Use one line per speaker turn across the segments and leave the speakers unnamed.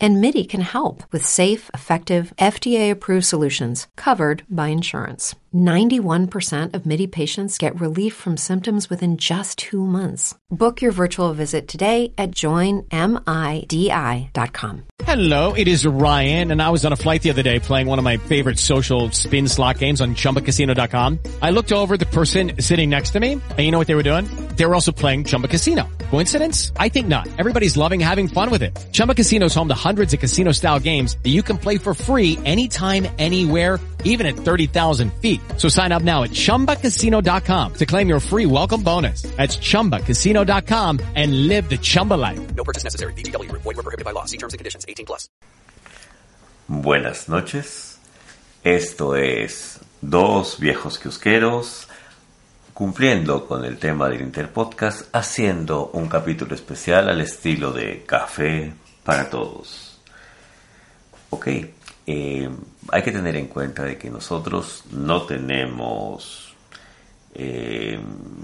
And MIDI can help with safe, effective, FDA approved solutions covered by insurance. 91% of MIDI patients get relief from symptoms within just two months. Book your virtual visit today at joinmidi.com.
Hello, it is Ryan, and I was on a flight the other day playing one of my favorite social spin slot games on chumbacasino.com. I looked over the person sitting next to me, and you know what they were doing? They were also playing Chumba Casino. Coincidence? I think not. Everybody's loving having fun with it. Chumba Casino is home to hundreds of casino style games that you can play for free anytime, anywhere, even at 30,000 feet. So sign up now at chumbacasino.com to claim your free welcome bonus. That's chumbacasino.com and live the Chumba life.
No purchase necessary. BGW. Void were prohibited by law. See terms and conditions. 18 plus.
Buenas noches. Esto es Dos Viejos Kiosqueros cumpliendo con el tema del Interpodcast, haciendo un capítulo especial al estilo de Café para Todos. Ok, eh, hay que tener en cuenta de que nosotros no tenemos eh,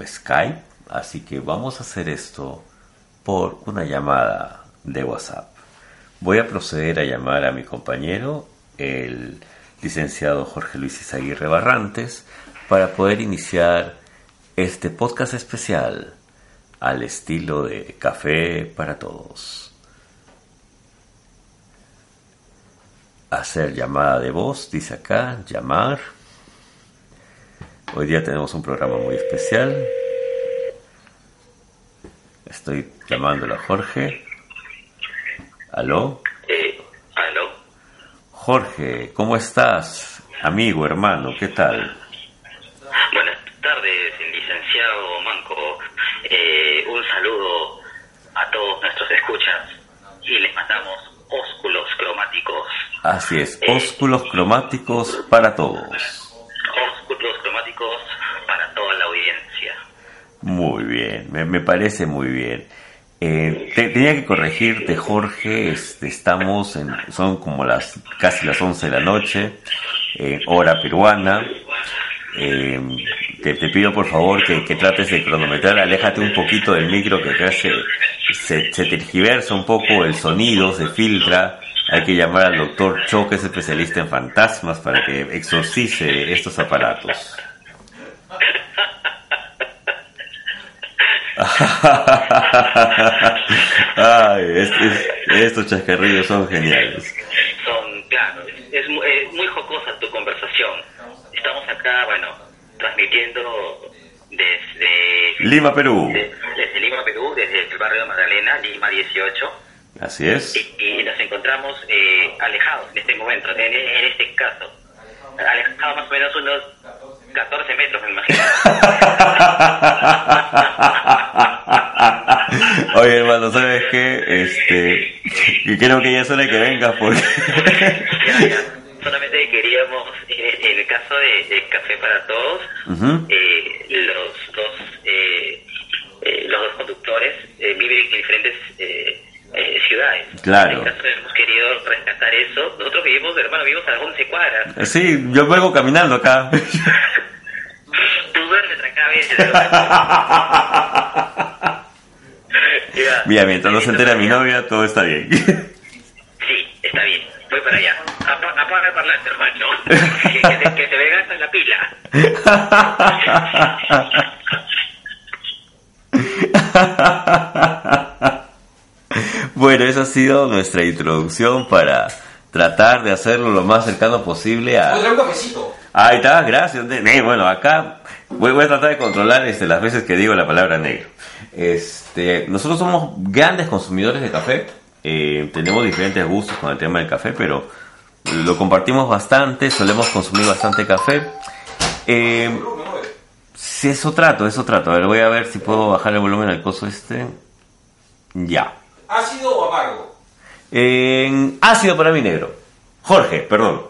Skype, así que vamos a hacer esto por una llamada de WhatsApp. Voy a proceder a llamar a mi compañero, el licenciado Jorge Luis Izaguirre Barrantes, para poder iniciar este podcast especial al estilo de Café para Todos. Hacer llamada de voz, dice acá, llamar. Hoy día tenemos un programa muy especial. Estoy llamándolo a Jorge. ¿Aló?
Eh, ¿Aló?
Jorge, ¿cómo estás? Amigo, hermano, ¿qué tal?
Buenas tardes, licenciado Manco. Eh, un saludo a todos nuestros escuchas y les mandamos ósculos cromáticos.
Así es, ósculos cromáticos para todos.
Ósculos cromáticos para toda la audiencia.
Muy bien, me, me parece muy bien. Eh, te- tenía que corregirte, Jorge. Este, estamos en, son como las casi las 11 de la noche, eh, hora peruana. Eh, te, te pido por favor que, que trates de cronometrar. Aléjate un poquito del micro que acá se, se, se tergiversa un poco el sonido, se filtra. Hay que llamar al doctor Cho, que es especialista en fantasmas, para que exorcice estos aparatos. Ay, es- es- estos chascarrillos son geniales.
Son, claro, es, es muy jocosa tu conversación. Estamos acá, bueno, transmitiendo desde,
Lima, Perú.
de- desde Lima, Perú, desde el barrio de Magdalena, Lima 18.
Así es.
y, y nos encontramos eh, alejados en este momento, en, en este caso. Alejados más o menos unos 14 metros, me imagino.
Oye, hermano, ¿sabes qué? Este, que creo que ya es hora de que vengas porque...
Ya, ya. Solamente queríamos, en, en el caso de, de Café para Todos, eh, los dos eh, eh, los dos conductores eh, viven en diferentes eh, eh, ciudades.
Claro.
En este caso hemos querido rescatar eso. Nosotros vivimos, hermano, vivimos a las 11 cuadras.
Sí, yo vengo caminando acá.
Tú duermes acá a veces. Ya.
Mira, mientras no se entera mi novia, todo está bien.
Sí, está bien. Voy para allá. Apa- Apaga el parlante, hermano. que, me gastas la pila.
Bueno, esa ha sido nuestra introducción para tratar de hacerlo lo más cercano posible a...
un cafecito.
Ahí está, gracias. Eh, bueno, acá voy, voy a tratar de controlar este, las veces que digo la palabra negro. Este, nosotros somos grandes consumidores de café. eh, tenemos diferentes gustos con el tema del café, pero lo compartimos bastante. Solemos consumir bastante café. Eh, si eso trato, eso trato. A ver, voy a ver si puedo bajar el volumen al coso este. Ya.
¿Ácido o amargo?
Ácido para mí negro. Jorge, perdón.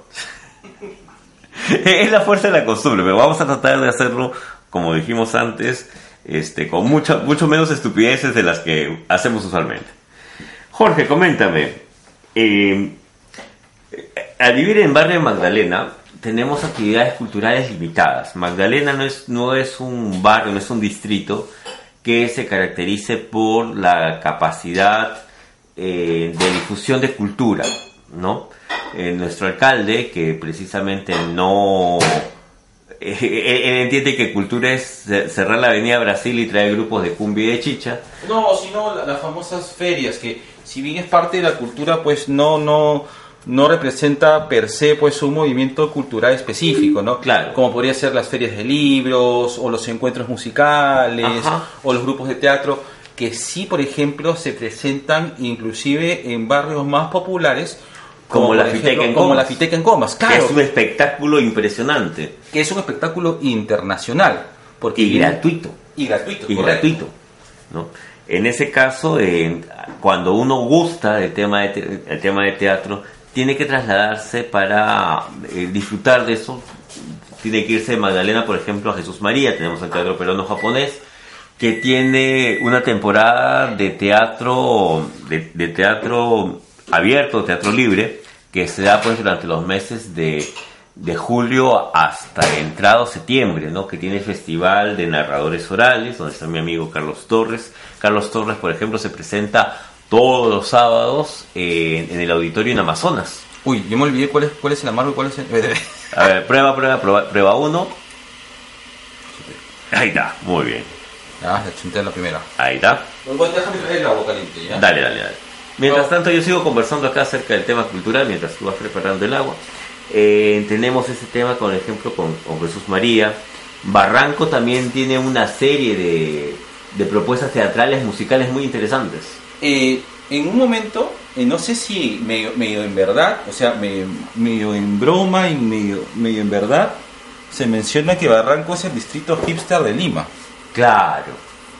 es la fuerza de la costumbre, pero vamos a tratar de hacerlo, como dijimos antes, este, con mucha, mucho menos estupideces de las que hacemos usualmente. Jorge, coméntame. Eh, al vivir en barrio de Magdalena, tenemos actividades culturales limitadas. Magdalena no es, no es un barrio, no es un distrito que se caracterice por la capacidad eh, de difusión de cultura, ¿no? Eh, nuestro alcalde, que precisamente no... eh, él, entiende que cultura es ce- cerrar la avenida Brasil y traer grupos de cumbia y de chicha.
No, sino la- las famosas ferias, que si bien es parte de la cultura, pues no, no, no representa per se pues un movimiento cultural específico, ¿no?
Claro.
Como podría ser las ferias de libros, o los encuentros musicales,
Ajá.
o los grupos de teatro, que sí, por ejemplo, se presentan inclusive en barrios más populares,
Como la Fiteca en
como
Comas.
la Fiteca en Comas,
que
claro,
es un espectáculo impresionante
que es un espectáculo internacional. Porque
y gratuito.
Y gratuito,
y
correcto.
gratuito. ¿no? En ese caso, eh, cuando uno gusta del tema de, el tema de teatro, tiene que trasladarse para eh, disfrutar de eso. Tiene que irse de Magdalena, por ejemplo, a Jesús María. Tenemos el Teatro Peruano Japonés, que tiene una temporada de teatro, de, de teatro abierto, teatro libre, que se da pues durante los meses de, julio hasta entrado septiembre, ¿no? Que tiene festival de narradores orales, donde está mi amigo Carlos Torres. Carlos Torres, por ejemplo, se presenta todos los sábados eh, en el auditorio en Amazonas.
Uy, yo me olvidé cuál es, cuál es el amargo y cuál es el...
A ver, prueba, prueba, prueba, prueba uno. Ahí está, muy bien.
Ah, la chunté la primera.
Ahí está.
Déjame traer el agua caliente, ¿ya?
Dale, dale, dale. Mientras tanto, yo sigo conversando acá acerca del tema cultural mientras tú vas preparando el agua. Eh, tenemos ese tema, por ejemplo, con, con Jesús María. Barranco también tiene una serie de, de propuestas teatrales musicales muy interesantes.
Eh, en un momento, eh, no sé si medio, medio en verdad, o sea, medio, medio en broma y medio, medio en verdad, se menciona que Barranco es el distrito hipster de Lima.
Claro.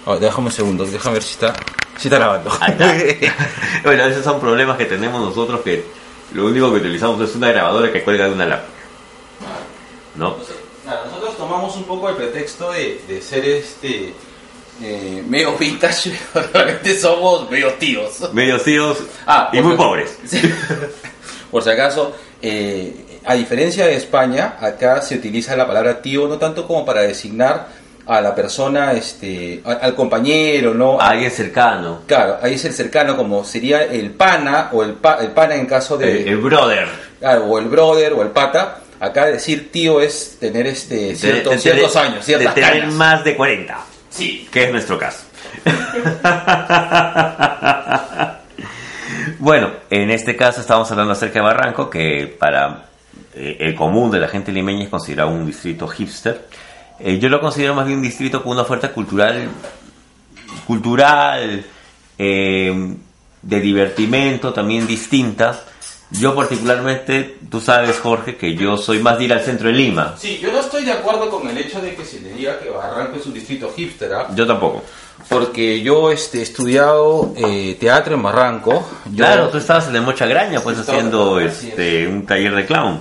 Oh, déjame un segundo, déjame ver si está, si está grabando.
Bueno, esos son problemas que tenemos nosotros que lo único que utilizamos es una grabadora que cuelga de una lámpara. ¿No?
Entonces, nada, nosotros tomamos un poco el pretexto de, de ser este eh, medio vintage, realmente somos medio tíos.
Medios tíos
Ah,
y muy
si-
pobres.
Por si acaso, eh, a diferencia de España, acá se utiliza la palabra tío no tanto como para designar a la persona, este, al compañero, ¿no?
A alguien cercano.
Claro, ahí es el cercano, como sería el pana o el, pa- el pana en caso de,
El, el brother.
claro, o el brother o el pata. Acá decir tío es tener este
De- de-
ciertos
de-
años, ciertas
de tener más de 40.
Sí.
que es nuestro caso. bueno, en este caso estamos hablando acerca de Barranco, que para eh, el común de la gente limeña es considerado un distrito hipster. Eh, yo lo considero más bien un distrito con una oferta cultural, cultural, eh, de divertimento también distinta. Yo particularmente, tú sabes Jorge, que yo soy más de ir al centro de Lima.
Sí, yo no estoy de acuerdo con el hecho de que se le diga que Barranco es un distrito hipster, ¿ah?
Yo tampoco.
porque yo este, he estudiado eh, teatro en Barranco. Yo-
Claro, tú estabas en el Mocha Graña, pues haciendo este un taller de clown.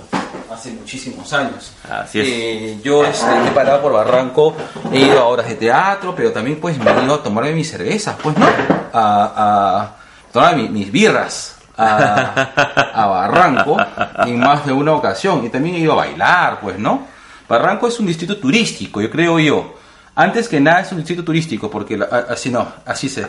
hace muchísimos años.
Así es.
Eh, yo este, he parado por Barranco, he ido a horas de teatro, pero también pues me he ido a tomarme mis cervezas, pues no, a, a tomar mi- mis birras a, a Barranco en más de una ocasión. Y también he ido a bailar, pues no. Barranco es un distrito turístico, yo creo yo. Antes que nada es un distrito turístico, porque la- así no, así se...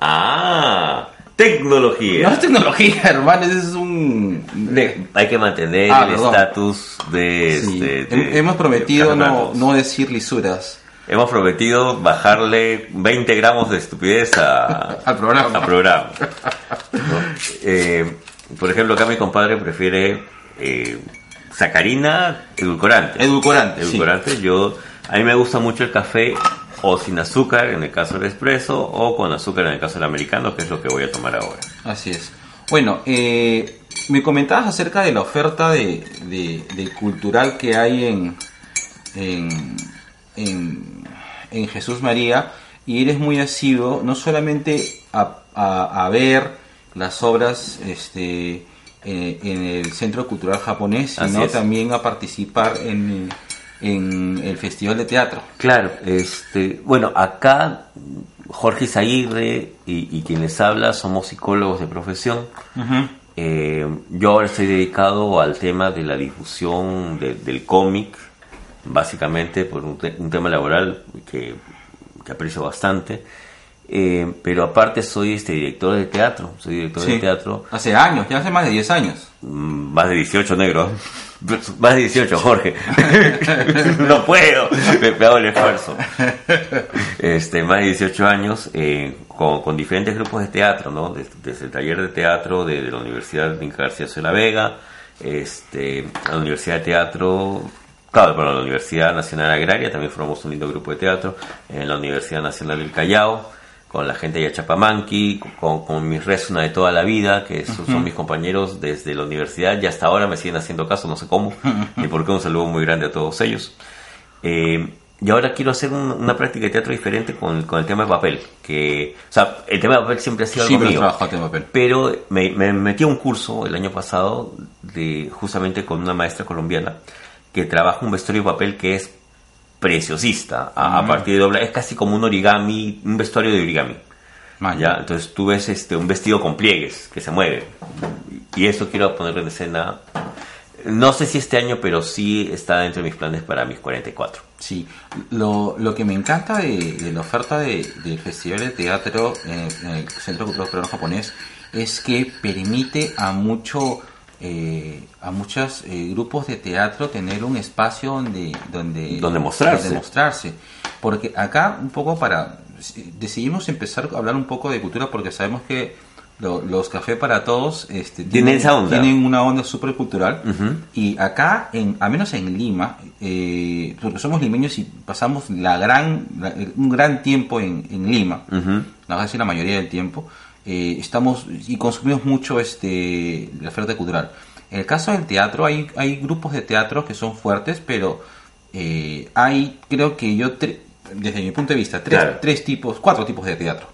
Ah, tecnología.
No es tecnología, hermano, es un... de-
Hay que mantener
Ah,
el estatus de,
Sí,
este, de-
hemos prometido no, no decir lisuras.
Hemos prometido bajarle 20 gramos de estupidez a-
Al programa.
al programa. ¿no? Eh, por ejemplo, acá mi compadre prefiere eh, sacarina edulcorante.
Edulcorante, sí.
Edulcorante. Yo, a mí me gusta mucho el café o sin azúcar en el caso del espresso o con azúcar en el caso del americano, que es lo que voy a tomar ahora.
Así es. Bueno, eh, me comentabas acerca de la oferta de, de- de cultural que hay en, en, en, en Jesús María y eres muy asiduo no solamente a, a- a ver las obras este, eh, en el Centro Cultural Japonés, sino también a participar en, en el Festival de Teatro.
Claro, este, bueno, acá Jorge Zaguirre y, y quien les habla somos psicólogos de profesión. Eh, yo ahora estoy dedicado al tema de la difusión de- del cómic, básicamente por un, te- un tema laboral que, que aprecio bastante. Eh, pero aparte soy este director de teatro, soy director de teatro
Hace años, ya hace más de 10 años.
Mm, Más de 18 negros. Más de 18, Jorge. no puedo. Me, me hago el esfuerzo. Este, más de 18 años eh, con, con diferentes grupos de teatro, ¿no? Desde, desde el taller de teatro de, de la Universidad de García de la Vega, este, la Universidad de Teatro, claro, pero la Universidad Nacional Agraria también formamos un lindo grupo de teatro, en la Universidad Nacional del Callao, con la gente de Achapamanqui, con, con mis resuna de toda la vida, que son mis compañeros desde la universidad y hasta ahora me siguen haciendo caso, no sé cómo, ni por qué un saludo muy grande a todos ellos. Eh, y ahora quiero hacer un- una práctica de teatro diferente con, con el tema de papel, que, o sea, el tema de papel siempre ha sido algo
Siempre
mío.
en papel.
Pero me, me metí a un curso el año pasado de justamente con una maestra colombiana que trabaja un vestuario de papel que es preciosista a, a partir de dobla es casi como un origami un vestuario de origami.
Man,
ya. Entonces tú ves este un vestido con pliegues que se mueve. Y eso quiero ponerlo en escena. No sé si este año pero sí está dentro de mis planes para mis 44
Sí, lo, lo que me encanta de, de la oferta de- del Festival de Teatro eh, en el Centro Cultural Japonés es que permite a mucho eh, a muchos eh, grupos de teatro tener un espacio donde donde,
Donde mostrarse.
donde mostrarse. porque acá un poco para decidimos empezar a hablar un poco de cultura porque sabemos que lo- los cafés para todos este,
Tienen esa onda.
tienen una onda súper cultural y acá, en, a menos en Lima, eh, porque somos limeños y pasamos la gran, la- un gran tiempo en, en Lima,
Ujú.
la casi la mayoría del tiempo, eh, estamos y consumimos mucho este la oferta cultural. En el caso del teatro, hay, hay grupos de teatro que son fuertes, pero eh, hay, creo que yo, desde mi punto de vista, tres,
Claro.
tres tipos, cuatro tipos de teatro.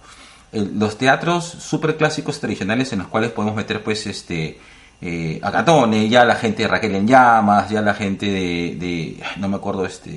El- los teatros super clásicos tradicionales en los cuales podemos meter pues este eh, a Catone, ya la gente de Raquel en llamas, ya la gente de, de- no me acuerdo este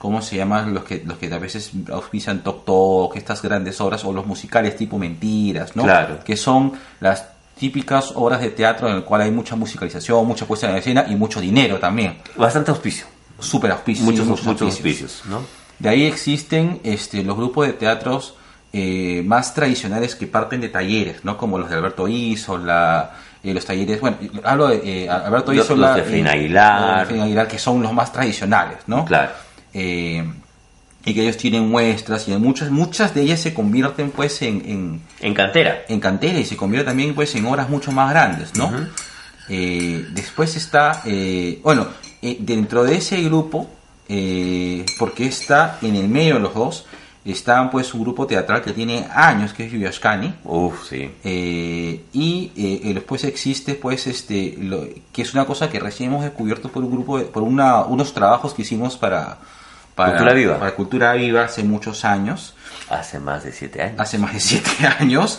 cómo se llaman los que los que a veces auspician Tok Tok, estas grandes obras o los musicales tipo Mentiras, ¿no?
Claro.
Que son las típicas obras de teatro en el cual hay mucha musicalización, mucha puesta en escena y mucho dinero también.
bastante auspicio
Super auspicios.
muchos
sí,
muchos auspicios ¿no?
de ahí existen este, los grupos de teatros eh, más tradicionales que parten de talleres, ¿no? Como los de Alberto Isola, eh, los talleres, bueno, hablo de eh, Alberto
Los-
Isola.
los de Efraín Aguilar.
los de Efraín Aguilar, que son los más tradicionales, ¿no?
claro
Eh, y que ellos tienen muestras y muchas, muchas de ellas se convierten pues en, en,
en cantera.
en cantera y se convierte también pues en obras mucho más grandes, ¿no? Eh, después está, eh, bueno, eh, dentro de ese grupo, porque está en el medio de los dos, está pues un grupo teatral que tiene años, que es Yuyashkani,
Uf, sí.
Eh, y eh, después existe pues este lo- que es una cosa que recién hemos descubierto por un grupo de- por una, unos trabajos que hicimos para para
Cultura Viva.
para Cultura Viva hace muchos años.
Hace más de siete años.
Hace más de siete años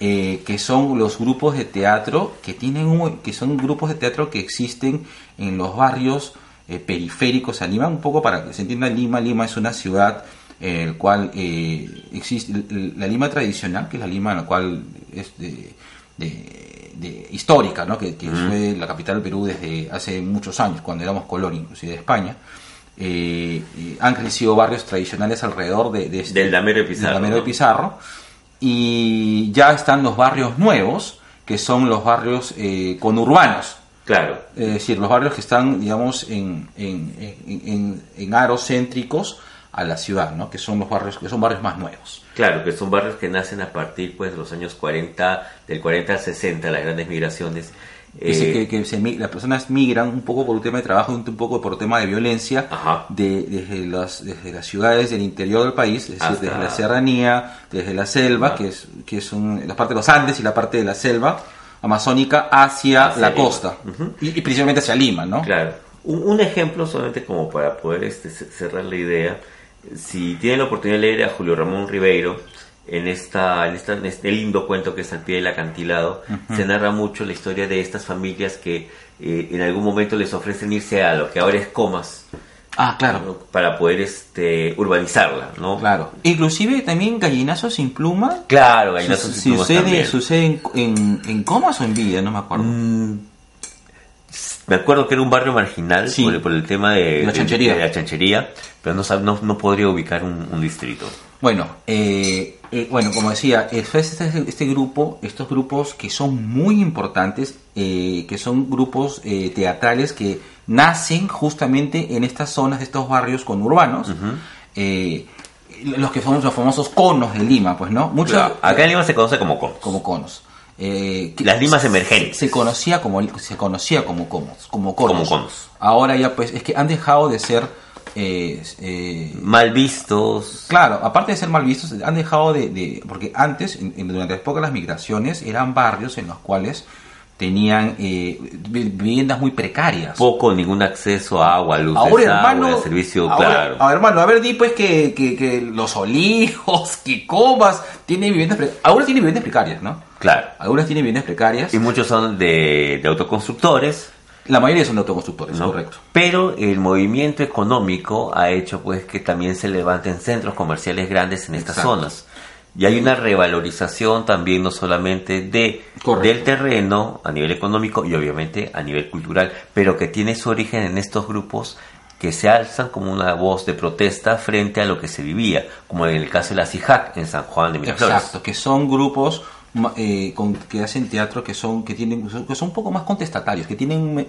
eh, que son los grupos de teatro que tienen un- que son grupos de teatro que existen en los barrios eh, periféricos. A Lima un poco para que se entienda Lima Lima es una ciudad en el cual eh, existe la Lima tradicional que es la Lima en la cual es de, de- de- histórica ¿no? que, que fue la capital del Perú desde hace muchos años cuando éramos colonia inclusive de España eh, eh, han crecido barrios tradicionales alrededor de, de este-
Del Damero de Pizarro,
del Damero de. Pizarro y ya están los barrios nuevos que son los barrios eh, conurbanos
claro
es decir, los barrios que están, digamos, en, en, en, en- en aros céntricos a la ciudad, ¿no? Que son los barrios, que son barrios más nuevos.
Claro, que son barrios que nacen a partir pues de los años 40, del 40 al 60, las grandes migraciones.
Dice
Eh,
que, que se las personas migran un poco por un tema de trabajo un poco por tema de violencia de, desde, las, desde las ciudades del interior del país, es decir, desde la serranía, desde la selva,
Ajá.
que es, que es un- la parte de los Andes y la parte de la selva amazónica hacia,
Hacia
la
Lima.
costa y, y principalmente hacia Lima, ¿no?
Claro. Un, un ejemplo solamente como para poder este, ce- cerrar la idea. Si tienen la oportunidad de leer a Julio Ramón Ribeiro, en, esta, en, esta, en este lindo cuento que es Al pie del acantilado, se narra mucho la historia de estas familias que eh, en algún momento les ofrecen irse a lo que ahora es Comas,
Ah, claro.
¿no? para poder este urbanizarla, ¿no?
Claro. Inclusive también Gallinazo sin pluma.
Claro, gallinazos
Su-
y plumas
sucede,
también.
sucede en, en, en Comas o en Villa, no me acuerdo.
Mm, Me acuerdo que era un barrio marginal
Sí.
por, el, por el tema de,
La chanchería.
de la chanchería, pero no, no, no podría ubicar un, un distrito.
Bueno, eh, eh, bueno, como decía, es este, este grupo, estos grupos que son muy importantes, eh, que son grupos eh, teatrales que nacen justamente en estas zonas de estos barrios conurbanos, eh, los que somos los famosos conos de Lima, pues, ¿no? Muchos
Claro, acá en Lima se conoce como conos.
como conos. Eh,
Las limas emergentes.
Se conocía como se conocía como conos, como conos.
Como conos.
Ahora ya pues es que han dejado de ser eh, eh,
Mal vistos.
Claro, aparte de ser mal vistos, han dejado de... de- porque antes, en- durante la época de las migraciones, eran barrios en los cuales tenían eh, vi- viviendas muy precarias.
Poco ningún acceso a agua, luz,
Ahora,
desagüe,
hermano,
a servicio,
ahora,
claro.
a ver, hermano, a ver, di pues que, que, que los olivos, que comas, tienen viviendas precarias. Ahora tienen viviendas precarias, ¿no?
Claro.
Algunas tienen viviendas precarias.
Y muchos son de, de autoconstructores,
La mayoría son de autoconstructores,
¿no?
correcto.
Pero el movimiento económico ha hecho pues que también se levanten centros comerciales grandes en estas
Exacto.
zonas. Y hay una revalorización también no solamente de
Correcto.
del terreno a nivel económico y obviamente a nivel cultural, pero que tiene su origen en estos grupos que se alzan como una voz de protesta frente a lo que se vivía, como en el caso de la CIJAC en San Juan de Miraflores.
Exacto, que son grupos eh, con- que hacen teatro que son que tienen que son un poco más contestatarios, que tienen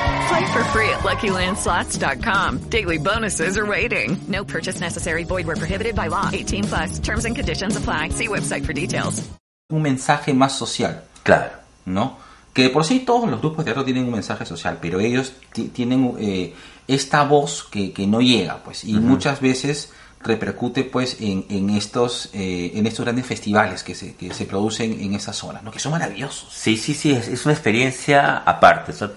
Play for free at LuckyLandSlots.com. Daily bonuses are waiting. No purchase necessary. Void where prohibited by law. 18 plus. Terms and conditions apply. See website for details.
un mensaje más social,
Claro.
¿no? Que de por sí todos los grupos de teatro tienen un mensaje social, pero ellos ti- tienen eh, esta voz que, que no llega, pues, y muchas veces repercute, pues, en, en estos eh, en estos grandes festivales que se, que se producen en esas zonas, ¿no? Que son maravillosos.
Sí, sí, sí, es, es una experiencia aparte. O sea,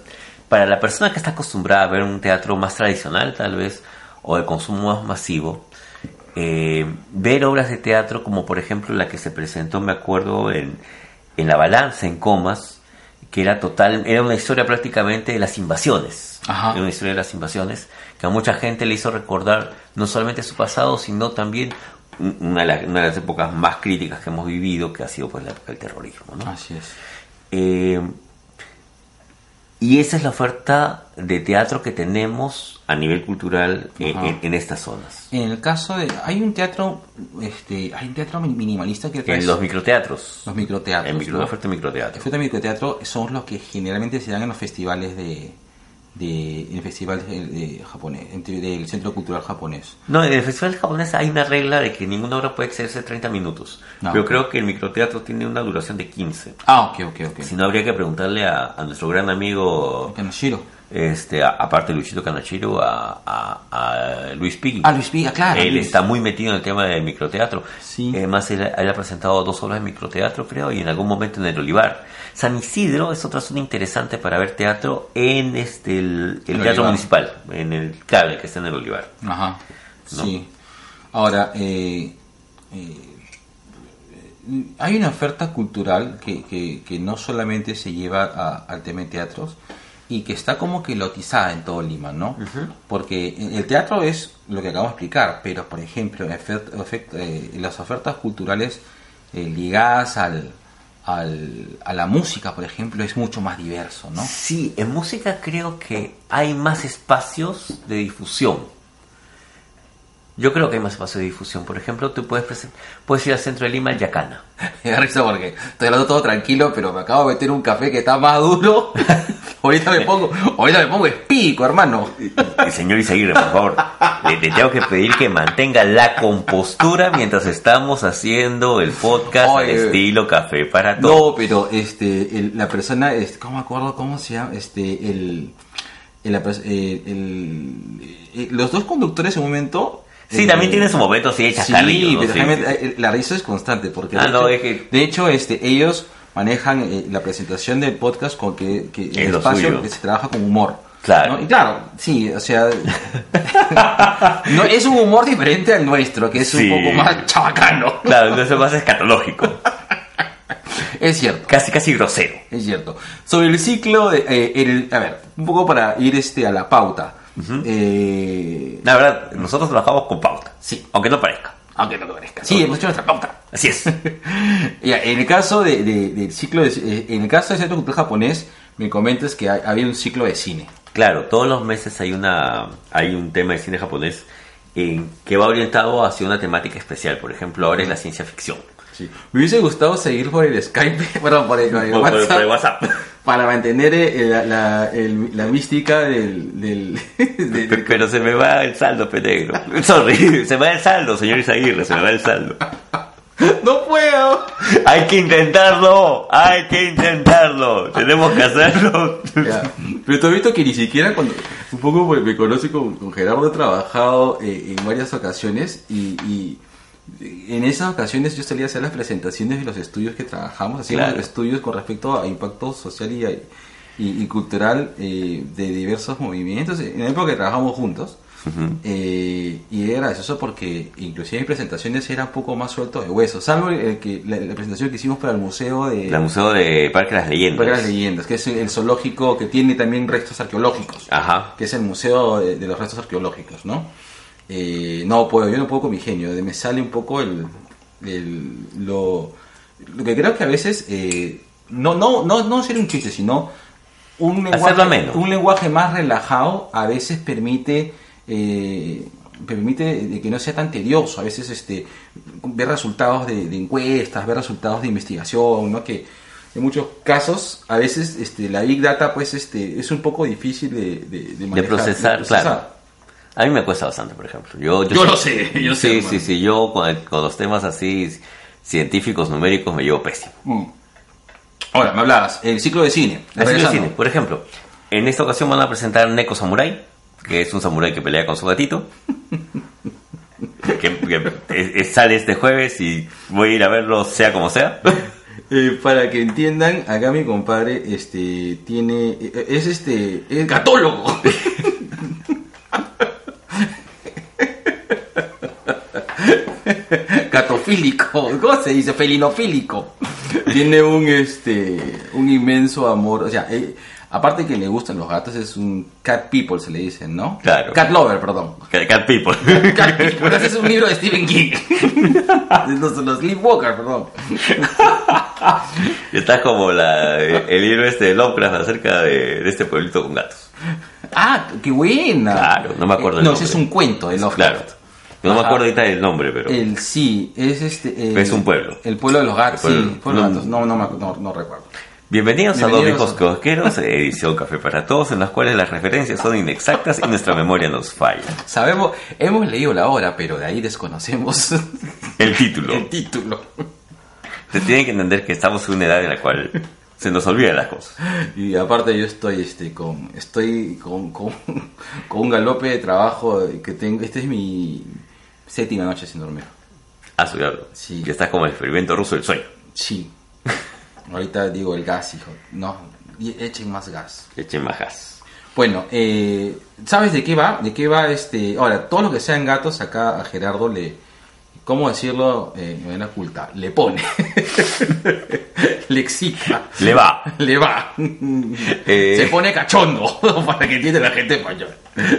para la persona que está acostumbrada a ver un teatro más tradicional, tal vez, o de consumo más masivo, eh, ver obras de teatro como por ejemplo la que se presentó, me acuerdo, en, en La Balanza, en Comas, que era total, era una historia prácticamente de las invasiones.
Ajá.
Era una historia de las invasiones que a mucha gente le hizo recordar no solamente su pasado, sino también una de, las, una de las épocas más críticas que hemos vivido, que ha sido pues la época del terrorismo. ¿no?
Así es.
Eh, y esa es la oferta de teatro que tenemos a nivel cultural en,
Ajá.
en- en estas zonas.
En el caso de hay un teatro este hay un teatro minimalista que
En los microteatros.
los microteatros.
En micro,
¿no?
la oferta de microteatro.
fruto microteatro son los que generalmente se dan en los festivales de, de en el festival de, de japonés, entre- del Centro Cultural Japonés.
No, en el Festival Japonés hay una regla de que ninguna obra puede excederse de 30 minutos.
No.
Pero creo que el microteatro tiene una duración de 15.
Ah, ok, ok, ok.
Si no, habría que preguntarle a, a nuestro gran amigo,
Kanashiro.
Este, a- aparte de Luisito Kanachiro, a, a- a Luis Pigui.
Ah, Luis Piga, claro.
Él
Luis.
está muy metido en el tema del microteatro.
Sí.
Además, él, él ha presentado dos obras de microteatro, creo, y en algún momento en el Olivar. San Isidro es otra zona interesante para ver teatro en este el, el
El
Teatro
Olivar.
Municipal, en el cable que está en el Olivar.
Ajá.
¿No?
Sí. Ahora, eh, eh, hay una oferta cultural que, que, que no solamente se lleva a- al tema de teatros y que está como que lotizada en todo Lima, ¿no? Porque el teatro es lo que acabamos de explicar, pero por ejemplo, efect- efect- eh, las ofertas culturales eh, ligadas al, al, a la música, por ejemplo, es mucho más diverso, ¿no?
Sí, en música creo que hay más espacios de difusión. Yo creo que hay más espacios de difusión. Por ejemplo, tú puedes, puedes ir al centro de Lima, al Yacana.
Me da risa porque estoy hablando todo tranquilo, pero me acabo de meter un café que está más duro. ahorita me pongo, ahorita me pongo espico, hermano.
Señor Isaguirre, por favor, le, le tengo que pedir que mantenga la compostura mientras estamos haciendo el podcast al
Oye.
estilo café para todos.
No, pero este, el- la persona, este, ¿cómo me acuerdo cómo se llama? Este, el, el- eh, el- eh, los dos conductores en un momento.
Sí,
eh,
también tiene su momento así de
Sí, pero
Sí,
eh, la risa es constante porque
Ah,
de,
no,
hecho,
es que-
de hecho, este, ellos manejan eh, la presentación del podcast con que, que
Es
el espacio
suyo.
que se trabaja con humor.
Claro.
¿no? Y claro, sí, o sea, no, es un humor diferente al nuestro, que es
Sí.
un poco más chabacano.
Claro, no es más escatológico.
Es cierto.
Casi, casi grosero.
Es cierto. Sobre el ciclo, de, eh, el- a ver, un poco para ir este a la pauta. Eh,
La verdad, nosotros trabajamos con pauta.
Sí.
Aunque no parezca.
aunque no parezca. Sí, hemos hecho nuestra pauta.
Así es.
Ya, en el caso de, de- del ciclo, de, eh, en el caso del Centro Cultural Japonés, me comentas que hay- había un ciclo de cine.
Claro, todos los meses hay una hay un tema de cine japonés en que va orientado hacia una temática especial. Por ejemplo, ahora es la ciencia ficción.
Sí. Me hubiese gustado seguir por el Skype, perdón, por el, por el
Por- por-
WhatsApp,
por el WhatsApp.
Para mantener eh, la, la- el- la mística del... del, de-
Pe- Pero se me va el saldo, penegro. Sorry, se me va el saldo, señor Isaguirre, se me va el saldo.
¡No puedo!
Hay que intentarlo, hay que intentarlo. Tenemos que hacerlo.
Ya. Pero tú has visto que ni siquiera cuando un poco me conoce con, con Gerardo he trabajado eh, en varias ocasiones y, y en esas ocasiones yo salía a hacer las presentaciones de los estudios que trabajamos, hacíamos
Claro.
estudios con respecto a impacto social y, y- y cultural eh, de diversos movimientos, en la época que trabajamos juntos. Eh, y era gracioso porque inclusive mi presentaciones era un poco más suelto de hueso, salvo el que, la, la presentación que hicimos para el museo de...
El Museo de Parque de las Leyendas.
Para las leyendas, que es el zoológico que tiene también restos arqueológicos,
Ajá.
que es el museo de, de los restos arqueológicos, ¿no? Eh, no puedo, yo no puedo con mi genio, me sale un poco el, el- lo, lo que creo que a veces eh, no, no, no, no ser un chiste, sino un
Hacerlo
lenguaje, un lenguaje más relajado a veces permite eh, permite que no sea tan tedioso. A veces este ver resultados de, de encuestas ver resultados de investigación no que en muchos casos a veces este la big data pues este es un poco difícil de, de, de manejar,
procesar,
de
claro. A mí me cuesta bastante, por ejemplo. Yo,
Yo lo sé, yo sé,
Sí, sí, sí. Yo con, con los temas así científicos, numéricos, me llevo pésimo.
Mm. ahora me hablabas el ciclo de cine
Así de
regresando.
cine. Por ejemplo, en esta ocasión van a presentar Neko Samurai, que es un samurái que pelea con su gatito. que que es- es- sale este jueves y voy a ir a verlo sea como sea.
Eh, para que entiendan, acá mi compadre este tiene eh, es este es gatólogo. ¿cómo se dice? Felinofílico. Tiene un este un inmenso amor, o sea, eh, aparte que le gustan los gatos es un cat people se le dicen, ¿no?
Claro.
Cat lover, perdón.
Cat People.
Cat people, ese es un libro de Stephen King. los, los Sleepwalker, perdón.
Está como la, el libro este de Lovecraft acerca de, de este pueblito con gatos.
Ah, qué buena.
Claro, no me acuerdo
Eh, No, ese es un cuento de Lovecraft.
Claro. No me acuerdo ahorita del nombre, pero...
El sí, es este. eh,
Es un pueblo.
El pueblo de los gatos.
El pueblo-
sí, pueblo de los gatos. No, no, no, no recuerdo.
Bienvenidos, a Dos Viejos Cosqueros, edición Café para Todos, en las cuales las referencias son inexactas y nuestra memoria nos falla.
Sabemos, hemos leído la obra, pero de ahí desconocemos
El título.
el título.
Se tiene que entender que estamos en una edad en la cual se nos olvidan las cosas.
Y aparte yo estoy este con estoy con, con, con un galope de trabajo que tengo. Esta es mi séptima noche sin dormir.
Ah, su diablo.
Sí.
Ya estás como el experimento ruso del sueño.
Sí. Ahorita digo el gas, hijo. No, echen más gas.
Echen majas.
Bueno, eh, ¿sabes de qué va? ¿De qué va este? Ahora, todo lo que sean gatos, acá a Gerardo le, ¿cómo decirlo eh, de manera oculta? Le pone, le excita,
Le va.
le va,
Eh.
se pone cachondo, para que entienda la gente mayor,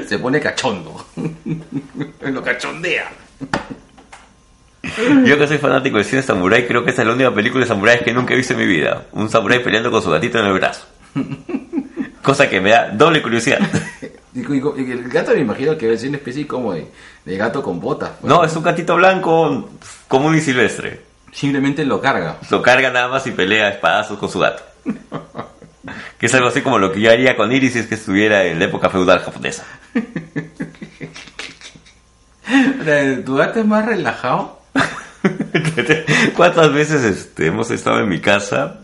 se pone cachondo, lo cachondea.
Yo que soy fanático del cine samurái, creo que esa es la única película de samuráis que nunca he visto en mi vida. Un samurái peleando con su gatito en el brazo. Cosa que me da doble curiosidad.
El gato me imagino que es una especie como de, de gato con botas. pues.
No, es un gatito blanco común y silvestre.
Simplemente lo carga.
Lo carga nada más y pelea a espadazos con su gato. Que es algo así como lo que yo haría con Iris si es que estuviera en la época feudal japonesa.
¿Tu gato es más relajado?
¿Cuántas veces este, hemos estado en mi casa?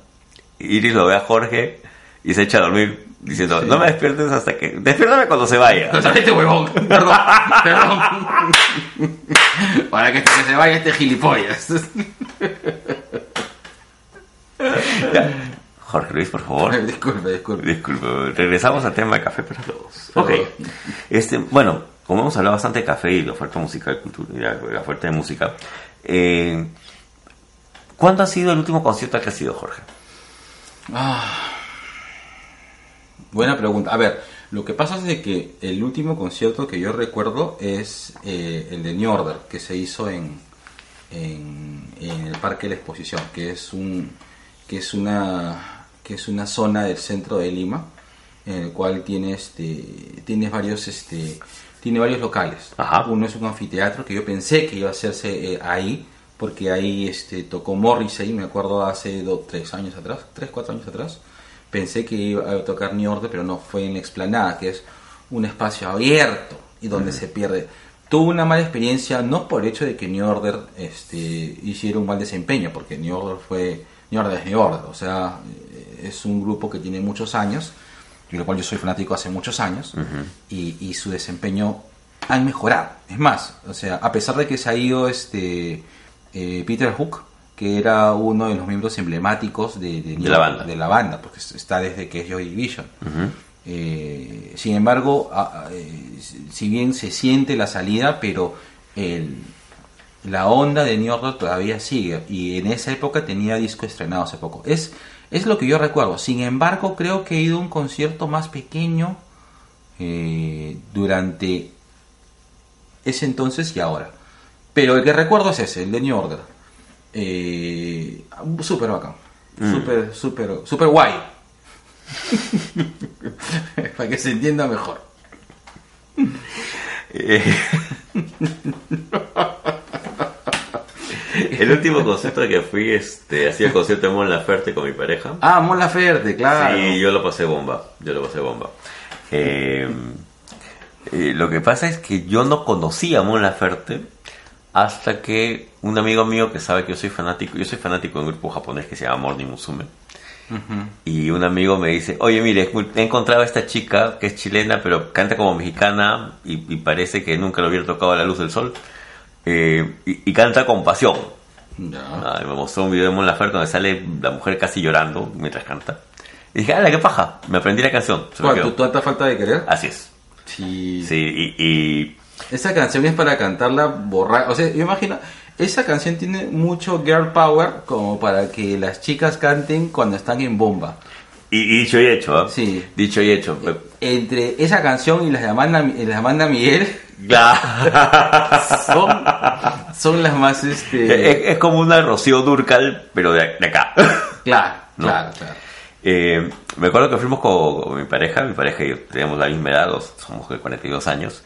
Iris lo ve a Jorge y se echa a dormir diciendo, no me despiertes hasta que... Despiértame cuando se vaya.
Este huevón, perdón, perdón. Para que, que se vaya este gilipollas.
Jorge Luis, por favor.
disculpe, disculpe.
Disculpe, regresamos al tema de café para todos. Ok. Este, bueno, como hemos hablado bastante de café y la oferta musical, cultura, y la, la oferta de música, eh, ¿cuándo ha sido el último concierto al que has ido, Jorge?
Ah, buena pregunta. A ver, lo que pasa es de que el último concierto que yo recuerdo es eh, el de New Order, que se hizo en, en, en el Parque de la Exposición, que es un que es una que es una zona del centro de Lima, en el cual tiene este tiene varios este tiene varios locales. Uno es un anfiteatro que yo pensé que iba a hacerse eh, ahí, porque ahí este tocó Morrissey, me acuerdo hace dos, tres años atrás, tres, cuatro años atrás. Pensé que iba a tocar New Order, pero no, fue en la explanada, que es un espacio abierto y donde se pierde. Tuve una mala experiencia, no por el hecho de que New Order este, hiciera un mal desempeño, porque New Order fue, New Order es New Order, o sea, eh, es un grupo que tiene muchos años, y lo cual yo soy fanático hace muchos años, y, y su desempeño han mejorado. Es más, o sea, a pesar de que se ha ido este eh, Peter Hook, que era uno de los miembros emblemáticos de, de,
De la banda.
de la banda, porque está desde que es Joy Division. Eh, sin embargo, a- a- eh, si bien se siente la salida, pero el, la onda de New Order todavía sigue. Y en esa época tenía disco estrenado hace poco. Es, es lo que yo recuerdo. Sin embargo, creo que he ido a un concierto más pequeño eh, durante ese entonces y ahora. Pero el que recuerdo es ese, el de New Order. Eh, súper bacán.
Mm.
Súper, súper, súper guay. Para que se entienda mejor.
Eh, el último concierto que fui, este, hacía el concierto de Mon Laferte con mi pareja.
Ah, Mon Laferte, claro.
Sí, yo lo pasé bomba, yo lo pasé bomba. Eh, eh, lo que pasa es que yo no conocía a Mon Laferte hasta que un amigo mío que sabe que yo soy fanático, yo soy fanático de un grupo japonés que se llama Morning Musume. Y un amigo me dice, oye, mire, he encontrado a esta chica que es chilena, pero canta como mexicana y, y parece que nunca lo hubiera tocado a la luz del sol. Eh, y, y canta con pasión. Ah, y me mostró un video de Mon Laferte donde sale la mujer casi llorando mientras canta. Y dije, ¡ala, qué paja! Me aprendí la canción. Se me
¿Cuál,
quedó.
¿Tu tanta falta de querer?
Así es.
Sí.
Sí, y, y
Esa canción es para cantarla borrar. O sea, yo imagino, esa canción tiene mucho girl power como para que las chicas canten cuando están en bomba.
Y, y dicho y hecho, ¿ah?
Sí.
Dicho y hecho.
Entre esa canción y las de Amanda, las Amanda Miguel son, son las más este
es, es como una Rocío Durcal, pero de, de acá.
claro,
¿no?
claro, claro.
Eh, me acuerdo que fuimos con, con mi pareja, mi pareja y yo teníamos la misma edad, los- somos de 42 años,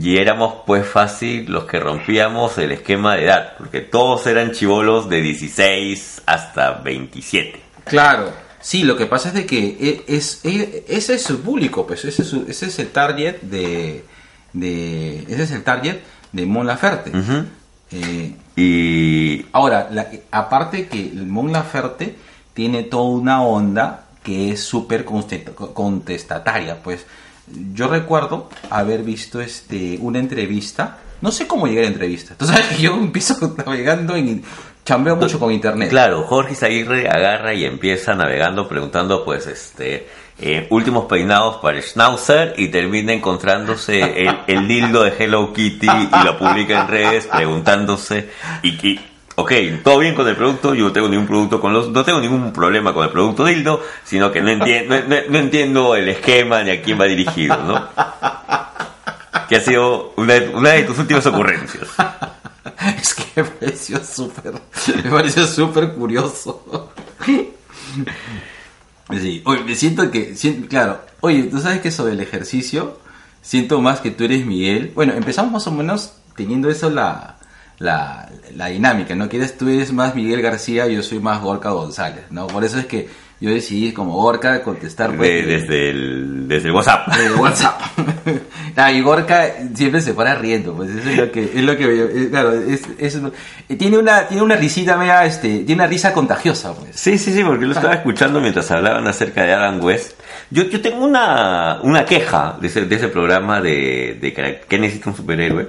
y éramos pues fácil los que rompíamos el esquema de edad, porque todos eran chivolos de 16 hasta 27.
Claro. Sí, lo que pasa es de que e- es, e- ese es su público, pues ese es, su- ese es el target de, de ese es el target de Mon Laferte. Eh,
y
ahora, la- aparte que Mon Laferte tiene toda una onda que es súper contestataria, pues yo recuerdo haber visto este una entrevista, no sé cómo llegué a la entrevista, tú sabes que yo empiezo navegando en chambeo mucho con internet.
Claro, Jorge Zaguirre agarra y empieza navegando preguntando pues este eh, últimos peinados para Schnauzer y termina encontrándose el, el dildo de Hello Kitty y lo publica en redes preguntándose y, y ok, todo bien con el producto, yo no tengo ningún producto con los, no tengo ningún problema con el producto dildo, sino que no entiendo, no, entiendo el esquema ni a quién va dirigido, ¿no? Que ha sido una de, tus últimas ocurrencias.
Es que me pareció súper, me pareció súper curioso. Sí, oye, me siento que, claro, oye, tú sabes que sobre el ejercicio, siento más que tú eres Miguel. Bueno, empezamos más o menos teniendo eso la, la, la dinámica, ¿no? Que eres, tú eres más Miguel García, yo soy más Gorka González, ¿no? Por eso es que yo decidí como Gorka contestar pues,
De- desde, el, desde el WhatsApp.
de WhatsApp. Ah, y Gorka siempre se para riendo, pues eso es lo que, es lo que claro, es, es- eh, tiene una, tiene una risita media, este, tiene una risa contagiosa, pues.
Sí, sí, sí, porque lo estaba escuchando mientras hablaban acerca de Adam West. Yo, yo tengo una, una queja de ese, de ese programa de, de que- necesita un superhéroe.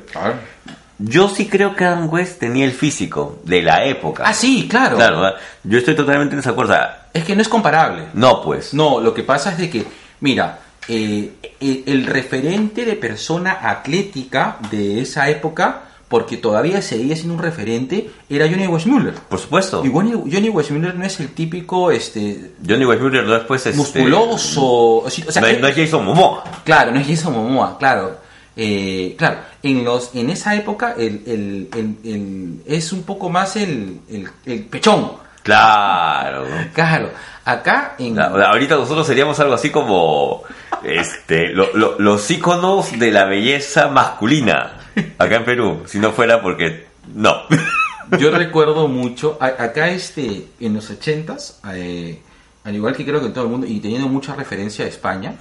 Yo sí creo que Adam West tenía el físico de la época.
Ah, sí, claro.
Claro, ¿verdad? yo estoy totalmente en desacuerdo.
Es que no es comparable.
No, pues.
No, lo que pasa es de que, mira, eh, el, el referente de persona atlética de esa época, porque todavía seguía siendo un referente, era Johnny Weissmuller.
Por supuesto.
Y Johnny, Johnny no es el típico, este,
Johnny Weissmuller no es pues este,
musculoso. o sea,
no,
que-
no es Jason Momoa.
Claro, no es Jason Momoa, claro. Eh, claro, en los en esa época el, el- el- el- es un poco más el, pechón.
Claro.
Claro, acá en...
Ahorita nosotros seríamos algo así como este lo- lo- los íconos de la belleza masculina acá en Perú. Si no fuera porque no.
Yo recuerdo mucho, acá este, en los ochentas, eh, al igual que creo que en todo el mundo, y teniendo mucha referencia a España,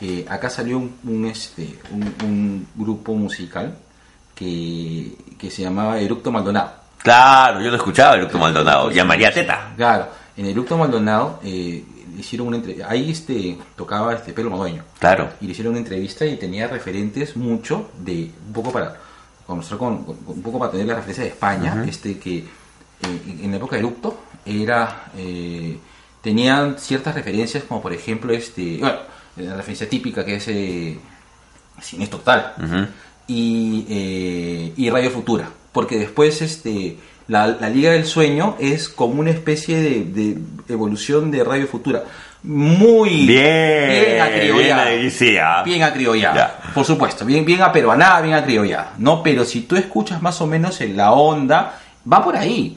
eh, acá salió un, un, este, un, un grupo musical que, que se llamaba Eructo Maldonado.
Claro, yo lo escuchaba, Eructo Maldonado. Y a María Teta.
Claro, en Eructo Maldonado eh, hicieron una entrevista, ahí este, tocaba este Pedro Madueño.
Claro.
Y le hicieron una entrevista y tenía referentes mucho de, un poco para conocer con, con- un poco para tener la referencia de España, este que eh, en la época de Eructo era, eh, tenían ciertas referencias como por ejemplo este, bueno, la referencia típica que es eh, Cine Total y, eh, y Radio Futura. Porque después este, la, la Liga del Sueño es como una especie de, de evolución de Radio Futura. Muy
Bien.
bien acriollada.
bien ah.
Acriollada.
Ya.
Por supuesto, bien, bien aperuanada, bien acriollada. ¿no? Pero si tú escuchas más o menos en la onda, va por ahí.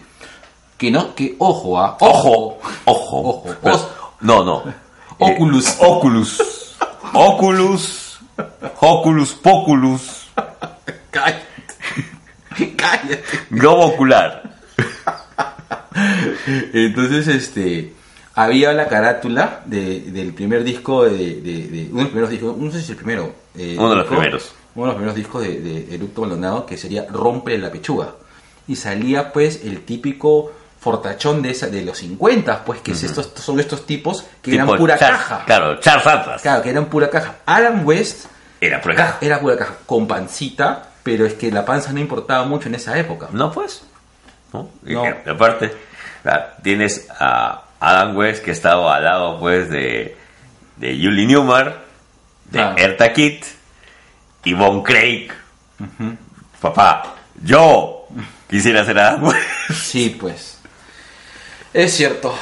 Que no, que ojo, ah, ojo,
Ojo.
Ojo.
Pero-
Os-
no, no.
Oculus.
Eh, Oculus. Oculus. Oculus Poculus.
cállate. cállate.
Globo ocular.
Entonces, este, había la carátula de- del primer disco de, de- de- uno de los primeros discos, no sé si el primero. eh,
Uno de los
disco,
primeros.
Uno de los primeros discos de, de Eructo Maldonado que sería Rompe la pechuga. Y salía pues el típico fortachón de esa, de los 50, pues que es estos, son estos tipos que
Tipo
eran pura caja.
Claro, Charles Atlas.
Claro, que eran pura caja. Adam West
Era por acá.
era pura caja, con pancita, pero es que la panza no importaba mucho en esa época.
No, pues. ¿no? Aparte, tienes a Adam West que estaba al lado, pues, de, de Julie Newmar, de
Claro.
Erta Kitt y Von Craig. Papá, yo quisiera ser Adam West.
Sí, pues. Es cierto,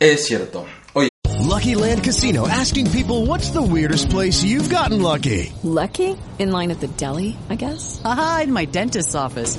es cierto. Oye,
Lucky Land Casino asking people what's the weirdest place you've gotten lucky?
Lucky? In line at the deli, I guess?
Aha, in my dentist's office.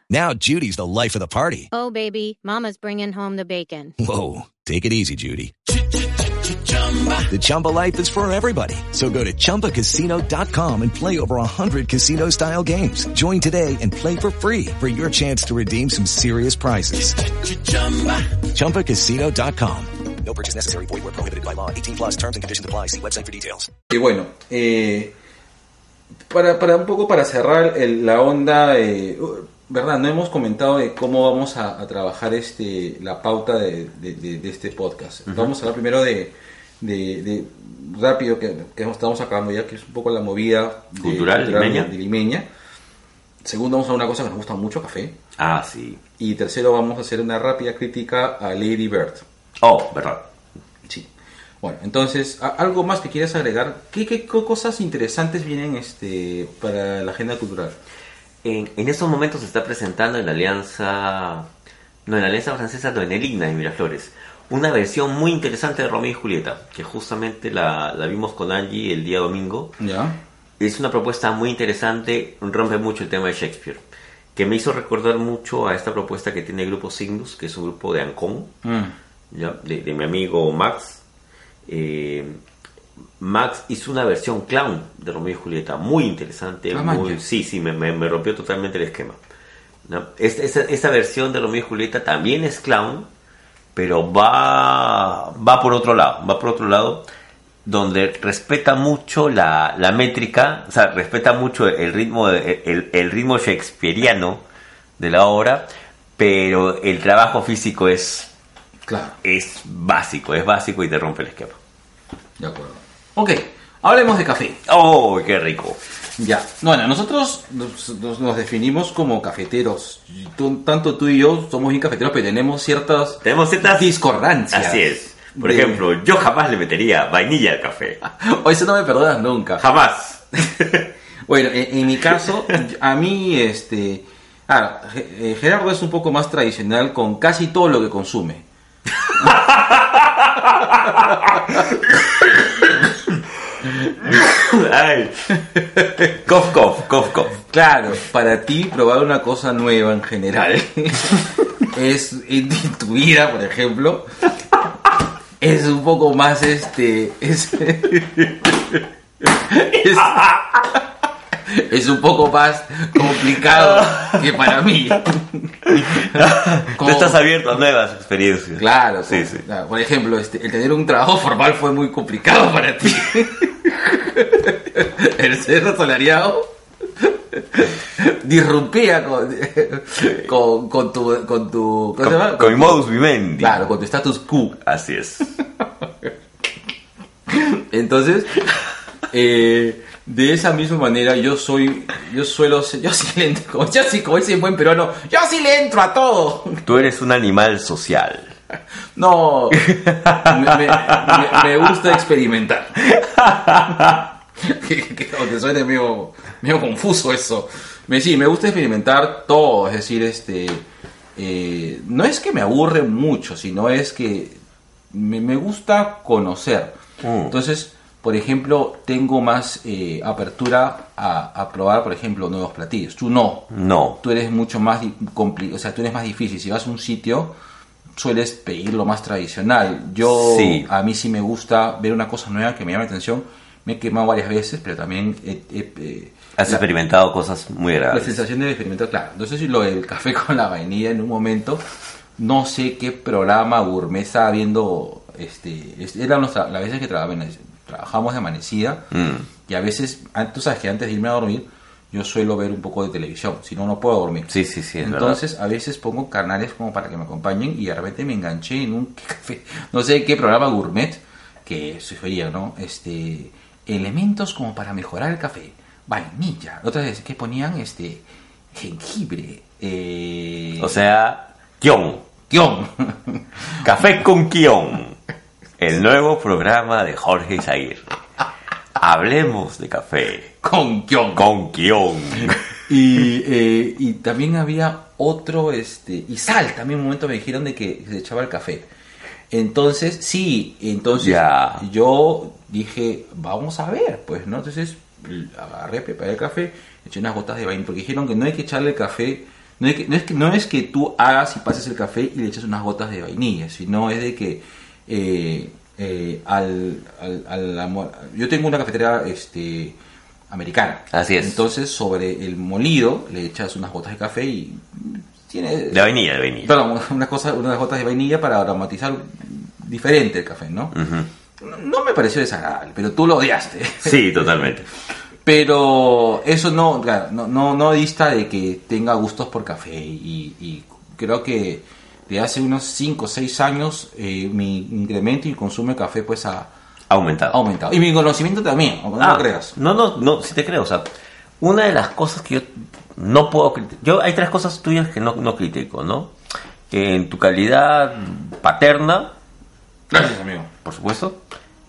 Now Judy's the life of the party.
Oh, baby, Mama's bringing home the bacon.
Whoa, take it easy, Judy. The Chumba life is for everybody. So go to ChumbaCasino.com and play over 100 casino-style games. Join today and play for free for your chance to redeem some serious prizes. ChumbaCasino.com.
No purchase necessary. Void where prohibited by law. 18 plus terms and conditions apply. See website for details.
y bueno, eh, para, para un poco para cerrar el- la onda, eh, uh, ¿verdad? No hemos comentado de cómo vamos a, a trabajar este la pauta de, de- de- de este podcast. Vamos a hablar primero de, rápido, que, que estamos acabando ya, que es un poco la movida
Cultural limeña.
de limeña. Segundo, vamos a una cosa que nos gusta mucho, café.
Ah, sí.
Y tercero, vamos a hacer una rápida crítica a Lady Bird.
Oh, verdad.
Sí. Bueno, entonces, ¿a- ¿algo más que quieras agregar? ¿Qué, qué co- cosas interesantes vienen este para la agenda cultural?
En, en estos momentos se está presentando en la Alianza, no en la Alianza Francesa, no en el IGNA de Miraflores, una versión muy interesante de Romeo y Julieta, que justamente la, la vimos con Angie el día domingo.
¿Ya?
Es una propuesta muy interesante, rompe mucho el tema de Shakespeare, que me hizo recordar mucho a esta propuesta que tiene el grupo Signus, que es un grupo de Ancón, ¿ya? De, de mi amigo Max. Eh, Max hizo una versión clown de Romeo y Julieta, muy interesante, muy, sí, sí, me, me- me rompió totalmente el esquema. ¿no? Esta, esta- esta versión de Romeo y Julieta también es clown, pero va, va por otro lado, va por otro lado, donde respeta mucho la, la métrica, o sea, respeta mucho el ritmo, el, el ritmo shakespeariano de la obra, pero el trabajo físico es,
Claro.
es básico, es básico y te rompe el esquema.
De acuerdo. Ok, hablemos de café.
¡Oh, qué rico!
Ya. Bueno, nosotros nos, nos- definimos como cafeteros. Tú- tanto tú y yo somos bien cafeteros, pero tenemos ciertas,
Tenemos ciertas
discordancias.
Así es. Por
De-
ejemplo, yo jamás le metería vainilla al café.
O eso no me perdonas nunca.
Jamás.
Bueno, en, en mi caso, a mí, este. ah, Ge- eh, Gerardo es un poco más tradicional con casi todo lo que consume.
Ay. Cof, cof, cof, cof.
Claro, para ti probar una cosa nueva en general es en tu vida, por ejemplo, es un poco más este es, es un poco más complicado que para mí.
Tú estás abierto a nuevas experiencias.
Claro,
Sí,
como-
sí.
claro, por ejemplo, este, el tener un trabajo formal fue muy complicado para ti. el ser asalariado disrumpía con, con, con tu con tu ¿cómo se llama?
Con, con mi modus vivendi.
claro, con tu status quo.
Así es.
Entonces, eh, de esa misma manera yo soy, yo suelo ser, yo sí le entro, yo sí, como ese buen peruano, yo sí le entro a todo.
Tú eres un animal social.
No, me, me- me- me gusta experimentar. que, que- aunque suene medio, medio confuso eso. Me, sí, me gusta experimentar todo, es decir, este, eh, no es que me aburre mucho, sino es que me, me gusta conocer. Entonces, por ejemplo, tengo más eh, apertura a, a probar, por ejemplo, nuevos platillos. Tú no.
No.
Tú eres mucho más di- compli- o sea, tú eres más difícil. Si vas a un sitio, sueles pedir lo más tradicional. Yo,
Sí.
a mí sí me gusta ver una cosa nueva que me llama la atención. Me he quemado varias veces, pero también he, he- eh,
Has
la-
experimentado cosas muy
la
agradables.
sensación de experimentar, claro. Entonces, si lo del café con la vainilla en un momento, no sé qué programa gourmet estaba viendo. Este, es- era nuestra, las veces que trabajamos, trabajamos de amanecida
Mm.
y a veces, an- tú sabes que antes de irme a dormir, yo suelo ver un poco de televisión, si no, no puedo dormir.
Sí, sí, sí. es
Entonces, a veces pongo canales como para que me acompañen y de repente me enganché en un café, no sé qué programa gourmet que sugería, ¿no? Este, elementos como para mejorar el café, vainilla, otras veces que ponían este jengibre, eh,
verdad. O sea, Kion.
Kion.
Café con Kion. El nuevo programa de Jorge Isaguirre. Hablemos de café.
Con Kion.
Con Kion.
Y, eh, y también había otro, este, y sal, también un momento me dijeron de que se echaba el café. Entonces, sí, entonces
Ya.
yo dije, vamos a ver, pues, ¿no? Entonces agarré, preparé el café, eché unas gotas de vainilla, porque dijeron que no hay que echarle café, no, hay que- no es, que, no es que tú hagas y pases el café y le eches unas gotas de vainilla, sino es de que eh, eh, al, al, al amor- yo tengo una cafetera este, americana.
Así es.
Entonces, sobre el molido le echas unas gotas de café y tiene...
De vainilla, de vainilla.
Perdón, una cosa, unas gotas de vainilla para aromatizar diferente el café, ¿no? No- No me pareció desagradable, pero tú lo odiaste.
Sí, totalmente.
Pero eso no, claro, no, no, no dista de que tenga gustos por café y, y creo que de hace unos 5 o 6 años eh, mi incremento y consumo de café pues ha
Aumentado.
aumentado. Y mi conocimiento también, aunque no
Ah,
lo creas.
No, no, no, si te creo. O sea, una de las cosas que yo no puedo criticar. Yo, hay tres cosas tuyas que no, no critico, ¿no? En tu calidad paterna,
Gracias, amigo.
por supuesto.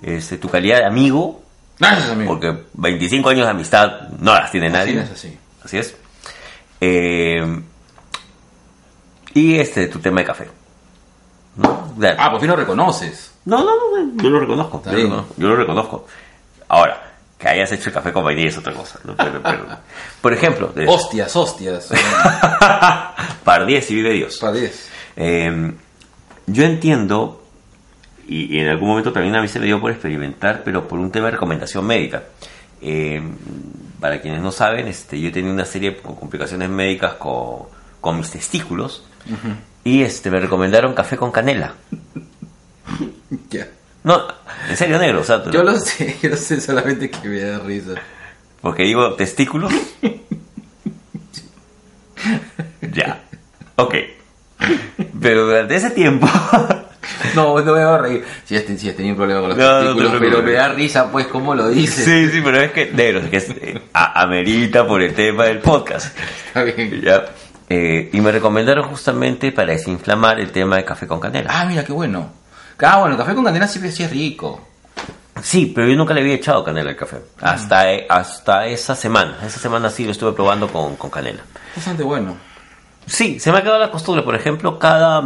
Este, tu calidad de amigo,
Gracias, amigo.
porque 25 años de amistad no las tiene nadie.
Así es, así.
Así es. Eh, y este, tu tema de café. ¿No?
Ah, por fin lo reconoces.
no, no, no, yo lo reconozco.
Está
Yo lo
bien.
reconozco, yo lo reconozco. Ahora, que hayas hecho el café con vainilla es otra cosa. ¿no? Pero- pero- por ejemplo, de
Hostias, hostias.
par 10 y vive Dios.
Para 10.
Eh, yo entiendo, y, y en algún momento también a mí se me dio por experimentar, pero por un tema de recomendación médica. Eh, para quienes no saben, este, yo he tenido una serie de complicaciones médicas con, con mis testículos y este me recomendaron café con canela.
Ya.
No, en serio, negro. O sea,
Yo lo sé, yo lo sé solamente que me da risa.
Porque digo testículos. ya. Ok. Pero durante ese tiempo.
No, no me voy a reír. Si has, si has tenido un problema con los
No,
testículos, pero me da risa, pues, cómo lo dices.
sí, sí, pero es que, negro, es que es, eh, a- amerita por el tema del podcast.
Está bien.
Ya. Eh, y me recomendaron justamente para desinflamar el tema de café con canela.
Ah, mira, qué bueno. Ah, bueno, el café con canela siempre sí es rico.
Sí, pero yo nunca le había echado canela al café. Hasta, eh, hasta esa semana. Esa semana sí lo estuve probando con, con canela.
Bastante bueno.
Sí, se me ha quedado la costumbre. Por ejemplo, cada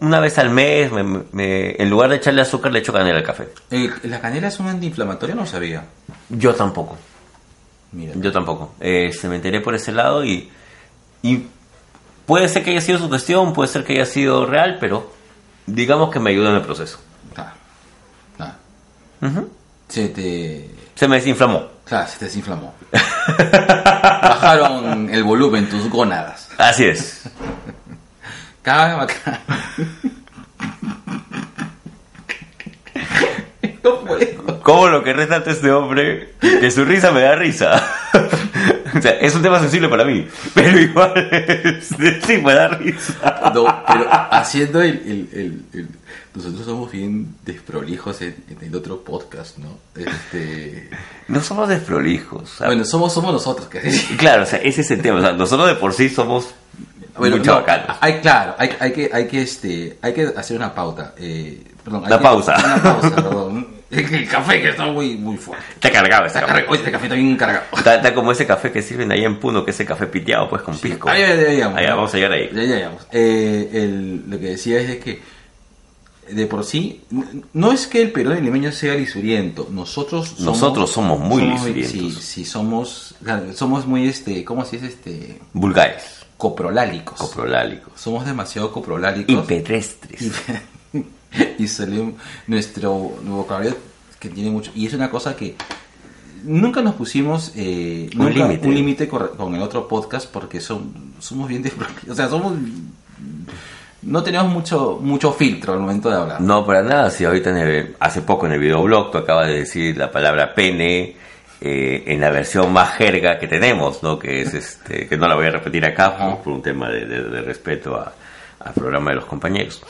una vez al mes, me- me- en lugar de echarle azúcar, le echo canela al café.
Eh, ¿La canela es un antiinflamatorio? No sabía.
Yo tampoco.
Mira.
Yo tampoco. Eh, se me enteré por ese lado y, y puede ser que haya sido su cuestión, puede ser que haya sido real, pero digamos que me ayuda en el proceso.
Ah.
Ujú.
Se te...
Se me desinflamó.
Claro, se te desinflamó. Bajaron el volumen tus gónadas.
Así es.
Cada vez bacán. No puedo.
¿Cómo lo que resalta este hombre? Que su risa me da risa. o sea, es un tema sensible para mí, pero igual este, sí me da risa.
No, pero haciendo el, el- el- el- Nosotros somos bien desprolijos en, en el otro podcast, ¿no? Este...
No somos desprolijos. sea,
Bueno, somos, somos nosotros, que
Claro, o sea, ese es el tema. O sea, nosotros de por sí somos
Bueno,
muy
no, hay, claro, hay, hay que, hay que, este, hay que hacer una pauta. Eh, perdón, hay que-
pausa.
Una pausa, perdón. El café que está muy, muy fuerte.
Está cargado ese
Está
café.
cargado. Oye, este café está bien cargado.
Está, está como ese café que sirven ahí en Puno, que es el café piteado, pues con pisco.
Ahí, ahí, ahí, vamos.
Allá, vamos a llegar ahí.
Ya. Eh, el- lo que decía es de que de por sí, no es que el Perú limeño sea lisuriento, nosotros somos,
Nosotros somos muy lisurientos.
Sí, sí, somos, somos muy, este, ¿cómo se dice? Este,
Vulgares.
coprolálicos.
Coprolálicos.
somos demasiado coprolálicos.
Y pedestres.
y, y salió nuestro vocabulario que tiene mucho y es una cosa que nunca nos pusimos eh,
Un límite.
con, el otro podcast porque son, somos bien o sea somos no tenemos mucho mucho filtro al momento de hablar
No, para nada. Si ahorita en el- hace poco en el videoblog tú acabas de decir la palabra pene eh, en la versión más jerga que tenemos, ¿no? Que es este, que no la voy a repetir acá por, por un tema de, de- de respeto a- al programa de los compañeros.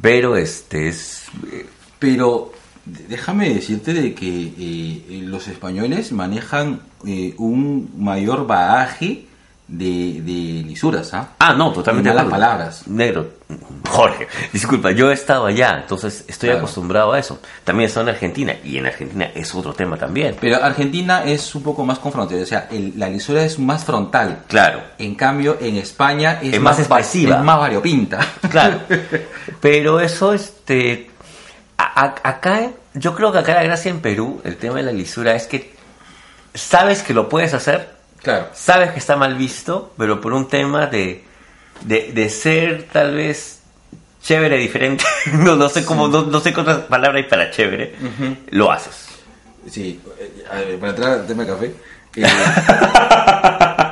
Pero este es eh,
pero déjame decirte de que eh, los españoles manejan eh, un mayor bagaje de, de lisuras ¿ah?
Ah, no, totalmente.
Malas palabras.
Negro. Jorge, disculpa, yo he estado allá, entonces estoy
Claro.
acostumbrado a eso. También he estado en Argentina, y en Argentina es otro tema también.
Pero Argentina es un poco más confrontativo, o sea, el- la lisura es más frontal.
Claro,
En cambio, en España es,
Es más expresiva.
es más variopinta.
claro. Pero eso, este. a- a- acá, yo creo que acá la gracia en Perú, el tema de la lisura es que sabes que lo puedes hacer,
Claro.
sabes que está mal visto, pero por un tema de, de, de ser tal vez chévere, diferente, no, no sé cómo, no, no sé qué otra palabra hay para chévere, lo haces.
Sí, eh, a ver, para entrar al tema de café. eh,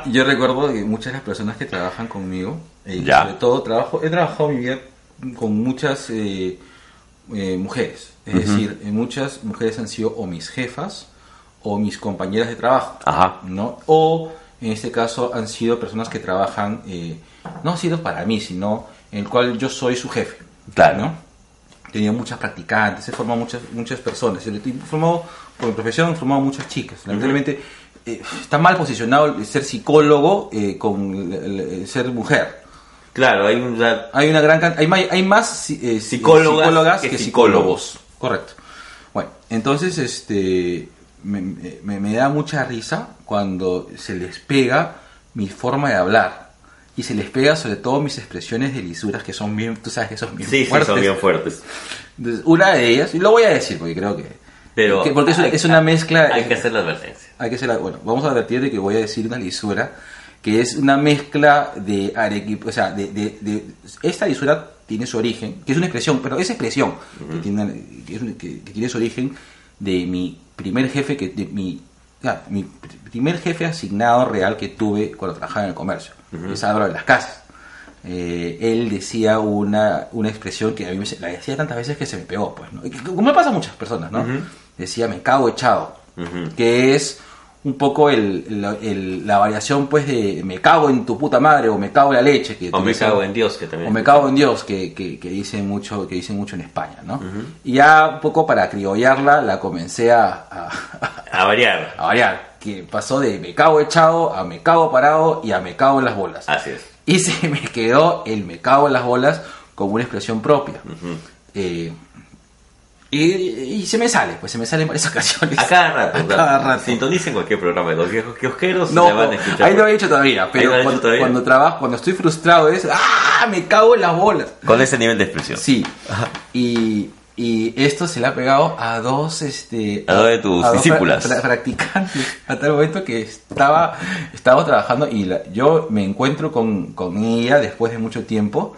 yo recuerdo que muchas de las personas que trabajan conmigo, eh,
Ya.
sobre todo trabajo, he trabajado mi vida con muchas eh, eh, mujeres. Es decir, muchas mujeres han sido o mis jefas o mis compañeras de trabajo.
Ajá.
¿no? O en este caso han sido personas que trabajan, eh, no han sido para mí, sino en el cual yo soy su jefe.
Claro.
¿no? He tenido muchas practicantes, he formado muchas, muchas personas. He formado, por mi profesión, he formado muchas chicas. Lamentablemente eh, está mal posicionado ser psicólogo eh, con el- el- el ser mujer.
Claro, hay un...
Hay una gran hay, hay más eh,
Psicólogas
psicólogas
que
que,
psicólogos.
psicólogos. Correcto. Bueno, entonces este me, me- me da mucha risa cuando se les pega mi forma de hablar. Y se les pega sobre todo mis expresiones de lisuras que son bien, tú sabes que son bien
Sí, sí,
fuertes.
son bien fuertes.
Una de ellas, y lo voy a decir porque creo que...
Pero
que- porque es, una-
hay-
es una mezcla...
Hay que hacer la advertencia.
Hay que hacer la- bueno, vamos a advertir de que voy a decir una lisura que es una mezcla de arequipa, o sea, de, de- de- esta lisura tiene su origen, que es una expresión, pero esa expresión que, tiene, que, es un- que- que tiene su origen de mi primer jefe, que de mi, mi pr- primer jefe asignado real que tuve cuando trabajaba en el comercio, es Álvaro de las Casas. eh, él decía una, una expresión que a mí me, la decía tantas veces que se me pegó, pues, ¿no? Como me pasa a muchas personas, ¿no? Decía, me cago echado, que es un poco el, la- el- la variación, pues, de me cago en tu puta madre o me cago en la leche. Que
O me
utilizan-
cago en Dios, que también.
o me cago en Dios, que, que, que dicen mucho, que dicen mucho en España, ¿no? Y ya un poco para criollarla, la comencé a, a,
A variar.
a variar, que pasó de me cago echado a me cago parado y a me cago en las bolas.
Así es.
Y se me quedó el me cago en las bolas como una expresión propia. Eh, y, y se me sale, pues se me sale en varias ocasiones.
A cada rato.
A cada rato.
Sintonicen cualquier programa de los viejos kiosqueros.
No,
van a escuchar.
ahí no lo he dicho todavía, pero cuando,
todavía.
cuando trabajo, cuando estoy frustrado es ¡ah! me cago en las bolas.
Con ese nivel de expresión.
Sí. Y, y esto se le ha pegado a dos, este,
A dos de tus
a dos
discípulas.
pra- pra- practicantes. A tal momento que estaba, estaba trabajando y la- yo me encuentro con, con ella después de mucho tiempo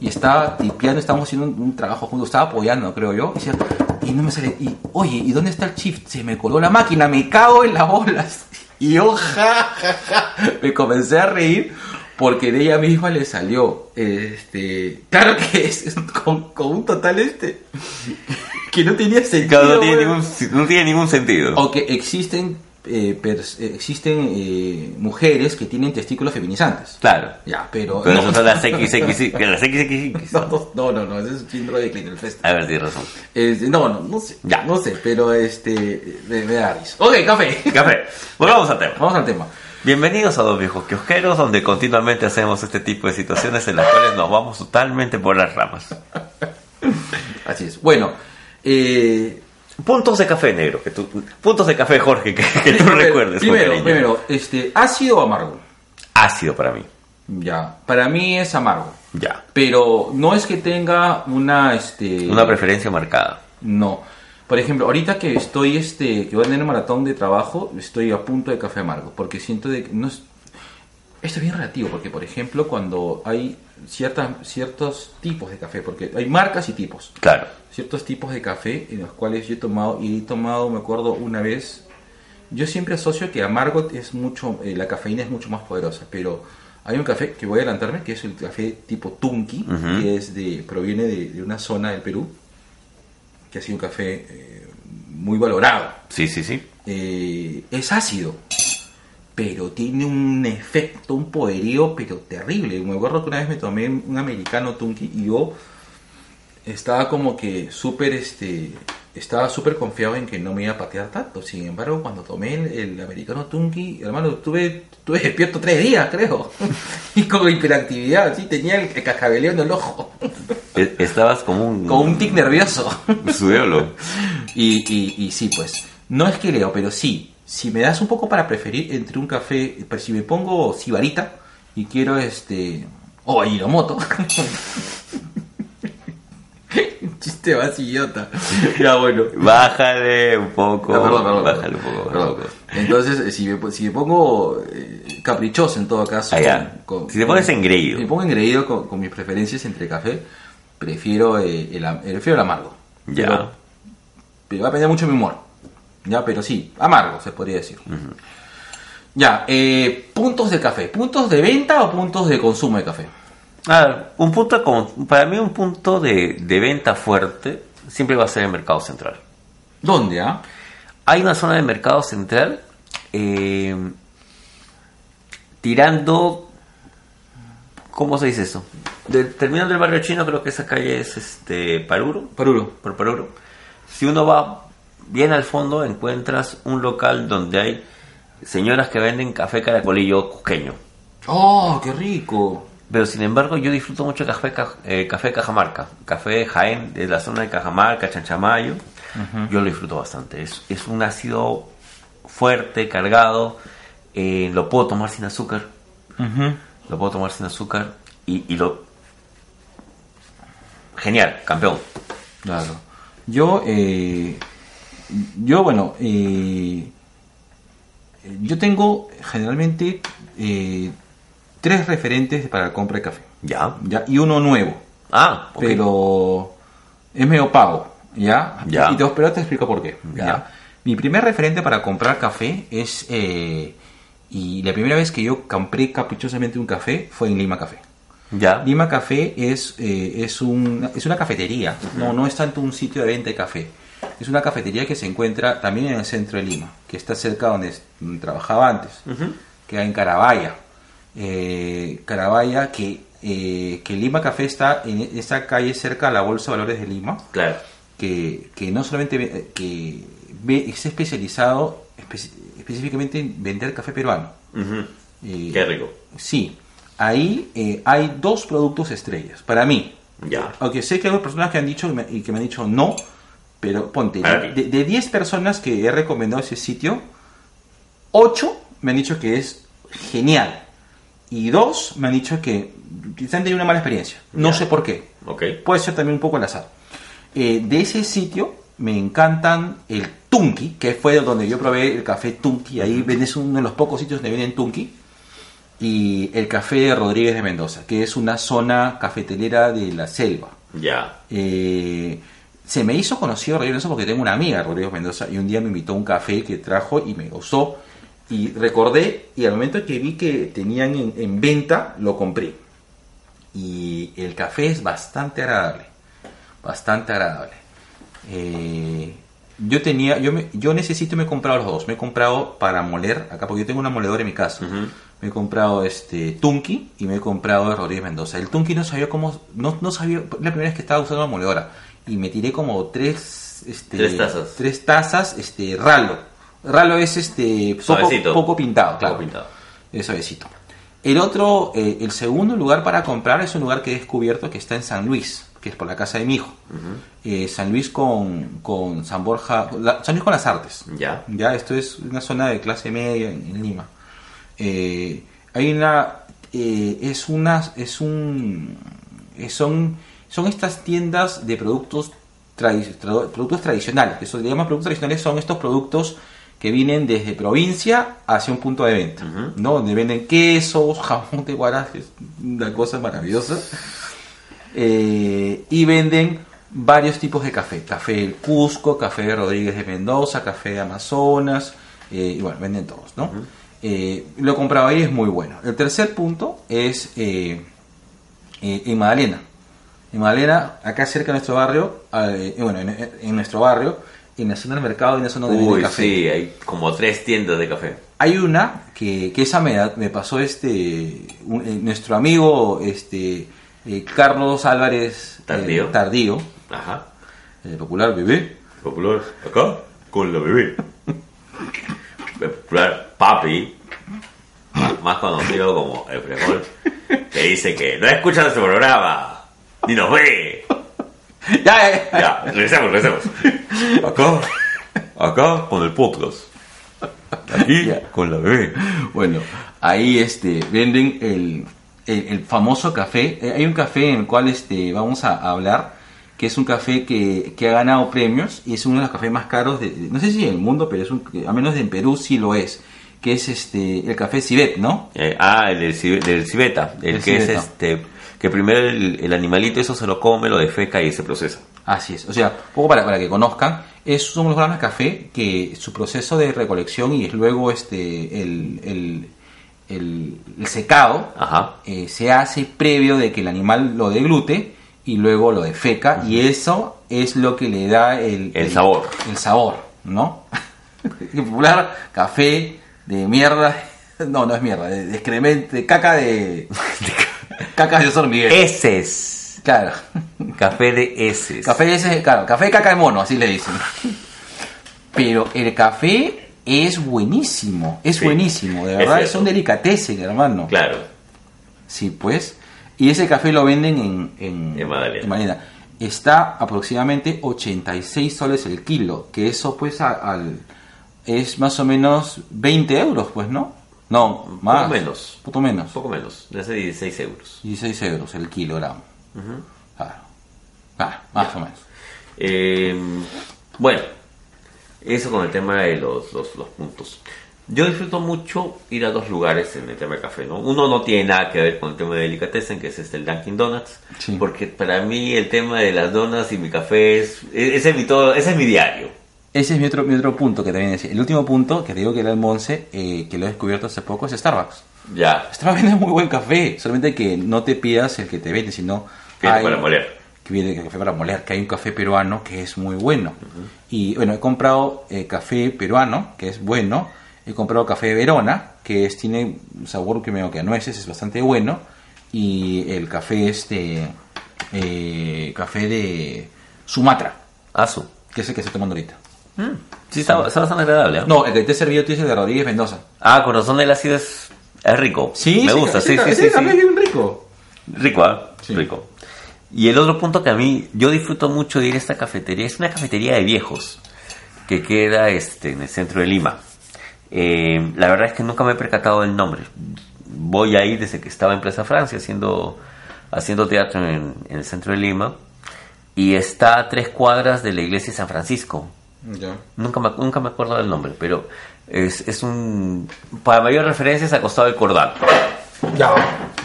y estaba tipeando, estábamos haciendo un, un trabajo juntos, estaba apoyando, creo yo. Y, decía, y no me sale. Y oye, ¿y dónde está el shift? Se me coló la máquina, me cago en las bolas. Y yo, ja, ja, ja, me comencé a reír porque de ella misma le salió, este, claro que es con, con un total este, que no tenía sentido.
No, tiene ningún, no tiene ningún sentido.
O que existen, eh, eh, existen eh, mujeres que tienen testículos feminizantes.
Claro.
Ya, pero...
Pero
no.
son las XX, que las XXX.
No, no, no, ese es síndrome de Klinefelter.
A ver, tienes razón.
Este, no, no, no sé.
Ya.
No sé, pero este. Me, me da risa. Ok, café.
Café. Volvamos al tema.
Vamos al tema.
Bienvenidos a Dos Viejos Kiosqueros, donde continuamente hacemos este tipo de situaciones en las cuales nos vamos totalmente por las ramas.
Así es. Bueno, eh,
Puntos de café negro, que tú, puntos de café Jorge, que, que tú recuerdes.
Primero,
cariño.
primero, este, ácido o amargo.
Ácido para mí.
Ya. Para mí es amargo.
Ya.
Pero no es que tenga una, este.
Una preferencia marcada.
No. Por ejemplo, ahorita que estoy, este, que voy a tener un maratón de trabajo, estoy a punto de café amargo, porque siento de que no es... Esto es bien relativo, porque por ejemplo, cuando hay ciertas, ciertos tipos de café, porque hay marcas y tipos,
Claro.
ciertos tipos de café en los cuales yo he tomado, y he tomado, me acuerdo una vez, yo siempre asocio que amargo es mucho, eh, la cafeína es mucho más poderosa, pero hay un café que voy a adelantarme, que es el café tipo Tunki, que es de, proviene de, de una zona del Perú, que ha sido un café eh, muy valorado.
Sí, sí, sí.
Eh, es ácido, pero tiene un efecto, un poderío, pero terrible. Me acuerdo que una vez me tomé un americano Tunki y yo estaba como que súper, este, estaba súper confiado en que no me iba a patear tanto. Sin embargo, cuando tomé el, el americano Tunki, hermano, estuve, estuve despierto tres días, creo. y con hiperactividad, sí, tenía el, el cascabeleo en el ojo.
E- Estabas como un...
con un tic nervioso.
Subiolo.
Y, y, y sí, pues, no es que leo, pero sí, si me das un poco para preferir entre un café, pero si me pongo sibarita y quiero este, o Ajinomoto. Chiste más idiota. Ya bueno.
Bájale un poco.
Ah, perdón, perdón,
bájale un poco.
perdón. Entonces, eh, si me, si me pongo eh, caprichoso en todo caso.
Ah. Si te pones engreído.
Si me pongo engreído con, con mis preferencias entre café, prefiero, eh, el, am- prefiero el amargo.
Ya.
Pero, pero va a depender mucho de mi humor. Ya, pero sí, amargo se podría decir. Ya, eh, puntos de café. ¿Puntos de venta o puntos de consumo de café?
Ah, un punto para mí un punto de, de venta fuerte siempre va a ser el mercado central.
¿Dónde, ah?
Hay una zona de mercado central eh, tirando, ¿cómo se dice eso? De, terminando el barrio chino, creo que esa calle es este Paruro.
Paruro.
Por Paruro. Si uno va bien al fondo, encuentras un local donde hay señoras que venden café caracolillo cusqueño.
¡Oh, qué rico!
Pero sin embargo, yo disfruto mucho café, ca- eh, café Cajamarca. Café Jaén, de la zona de Cajamarca, Chanchamayo. Yo lo disfruto bastante. Es, es un ácido fuerte, cargado. eh, lo puedo tomar sin azúcar. Lo puedo tomar sin azúcar. Y, y lo. Genial, campeón.
Claro. Yo, eh, yo bueno, eh, yo tengo generalmente eh, tres referentes para la compra de café.
Ya.
Ya, y uno nuevo.
Ah.
Pero es medio pago, ¿ya?
Ya.
Y te, pero te explico por qué.
Ya.
¿ya? Mi primer referente para comprar café es... eh, y la primera vez que yo compré caprichosamente un café fue en Lima Café.
Ya.
Lima Café es, eh, es, un, es una cafetería, no, no es tanto un sitio de venta de café. Es una cafetería que se encuentra también en el centro de Lima, que está cerca donde trabajaba antes, que en Carabaya. Eh, Carabaya, que, eh, que Lima Café está en esa calle cerca a la Bolsa de Valores de Lima.
Claro.
Que, que no solamente que ve- es especializado espe- específicamente en vender café peruano. Eh,
Qué rico.
Sí, ahí eh, hay dos productos estrellas, para mí.
Ya.
Aunque sé que hay personas que han dicho y me- y que me han dicho no, pero ponte, de, de 10 personas que he recomendado ese sitio, 8 me han dicho que es genial. Y dos me han dicho que quizás han tenido una mala experiencia. No
Ya.
sé por qué.
Ok.
Puede ser también un poco al azar. Eh, de ese sitio me encantan el Tunki, que fue donde yo probé el café Tunki. Ahí es uno de los pocos sitios donde venden Tunki. Y el café de Rodríguez de Mendoza, que es una zona cafetelera de la selva.
Ya.
Eh, se me hizo conocido Rodríguez Mendoza porque tengo una amiga, Rodríguez Mendoza, y un día me invitó a un café que trajo y me gustó. Y recordé, y al momento que vi que tenían en, en venta, lo compré. Y el café es bastante agradable. Bastante agradable. Eh, yo tenía, yo, me, yo necesito, me he comprado los dos. Me he comprado para moler, acá porque yo tengo una moledora en mi casa. Me he comprado este Tunki y me he comprado de Rodríguez Mendoza. El Tunki no sabía cómo, no, no sabía, la primera vez que estaba usando la moledora. Y me tiré como tres, este,
Tres tazas.
tres tazas, este, ralo. Ralo es este, poco, pintado, claro.
Poco pintado.
Es suavecito. El otro, eh, el segundo lugar para comprar es un lugar que he descubierto que está en San Luis, que es por la casa de mi hijo. Eh, San Luis con, con San Borja, la- San Luis con las artes.
Ya.
Ya, esto es una zona de clase media en, en Lima. Eh, hay una, eh, es una, es un, son, son estas tiendas de productos, tradi- tra- productos tradicionales. Eso se llama productos tradicionales, son estos productos que vienen desde provincia hacia un punto de venta, ¿no? Donde venden quesos, jamón de guaras, que es una cosa maravillosa. Eh, y venden varios tipos de café. Café del Cusco, café de Rodríguez de Mendoza, café de Amazonas, eh, y bueno, venden todos, ¿no? Eh, lo he comprado ahí, es muy bueno. El tercer punto es eh, eh, en Magdalena. En Magdalena, acá cerca de nuestro barrio, eh, bueno, en, en nuestro barrio, en la zona del mercado hay una zona
Uy,
café.
sí, hay como tres tiendas de café.
Hay una que, que esa me, me pasó este un- eh, nuestro amigo este eh, Carlos Álvarez eh,
Tardío.
Tardío,
Ajá.
el popular bebé.
Popular, acá, con la bebé. Popular, papi. Más conocido como el frijol. Que dice que no escucha nuestro programa. Ni nos ve.
Ya, ya, ya.
Ya, regresemos, regresemos. Acá, acá con el podcast. Aquí con la bebé.
Bueno, ahí este venden el, el, el famoso café. Eh, hay un café en el cual este vamos a hablar que es un café que, que ha ganado premios y es uno de los cafés más caros de, de- no sé si en el mundo, pero es un, a menos en Perú sí lo es, que es este el café Cibet, ¿no?
Eh, ah, el del, cibe- del civeta. El,
El
que es este. Que primero el, el animalito eso se lo come, lo defeca y se procesa.
Así es, o sea, un poco para, para que conozcan, es, son los granos de café que su proceso de recolección y es luego este el, el, el- el secado eh, se hace previo de que el animal lo deglute y luego lo defeca y eso es lo que le da el,
El sabor.
El sabor, ¿no? popular café de mierda, no, no es mierda, de, de excremento, de caca de... caca de San Miguel.
Heces.
Claro.
Café de heces.
Café de ese, claro, café de caca de mono, así le dicen. Pero el café es buenísimo, es
Sí,
buenísimo, de
es
verdad,
cierto.
es un delicatessen, hermano.
Claro.
Sí, pues. Y ese café lo venden en, en,
En Magdalena.
en Magdalena. Está aproximadamente 86 soles el kilo, que eso pues a- al, es más o menos 20 euros, pues, ¿no? No, más.
Poco menos.
Poco menos.
Poco menos. De hace 16 euros.
16 euros el kilogramo.
Ujú.
Claro. Claro, más o menos.
Eh, bueno, eso con el tema de los, los, los puntos. Yo disfruto mucho ir a dos lugares en el tema del café, ¿no? Uno no tiene nada que ver con el tema de delicatessen, que es este el Dunkin' Donuts, porque para mí el tema de las donuts y mi café es ese es mi todo, ese es mi diario.
Ese es mi otro, mi otro punto que también decía. El último punto que te digo que era el Monse, eh, que lo he descubierto hace poco, es Starbucks.
Ya.
Starbucks vende muy buen café, solamente que no te pidas el que te vende, sino...
Viene
hay-
para moler.
Que viene el café para moler, que hay un café peruano que es muy bueno. Y bueno, he comprado eh, café peruano, que es bueno. He comprado café Verona, que es, tiene un sabor que me que a nueces, es bastante bueno. Y el café este... eh, café de Sumatra.
Azu.
Que es el que estoy tomando ahorita.
Sí, está, está bastante agradable. ¿eh?
No, el que te he servido tú es el de Rodríguez Mendoza.
Ah, corazón del ácido es, es rico.
Sí,
me
sí,
gusta, sí, sí, sí. sí.
café es bien rico.
Rico, ¿ah? Rico. Y el otro punto que a mí, yo disfruto mucho de ir a esta cafetería, es una cafetería de viejos, que queda este, en el centro de Lima. Eh, la verdad es que nunca me he percatado del nombre. Voy ahí desde que estaba en Plaza Francia haciendo, haciendo teatro en, en el centro de Lima. Y está a tres cuadras de la iglesia de San Francisco.
Ya.
Nunca me, nunca me acuerdo del nombre, pero es, es un... Para mayor referencia es al costado del Cordal.
Ya.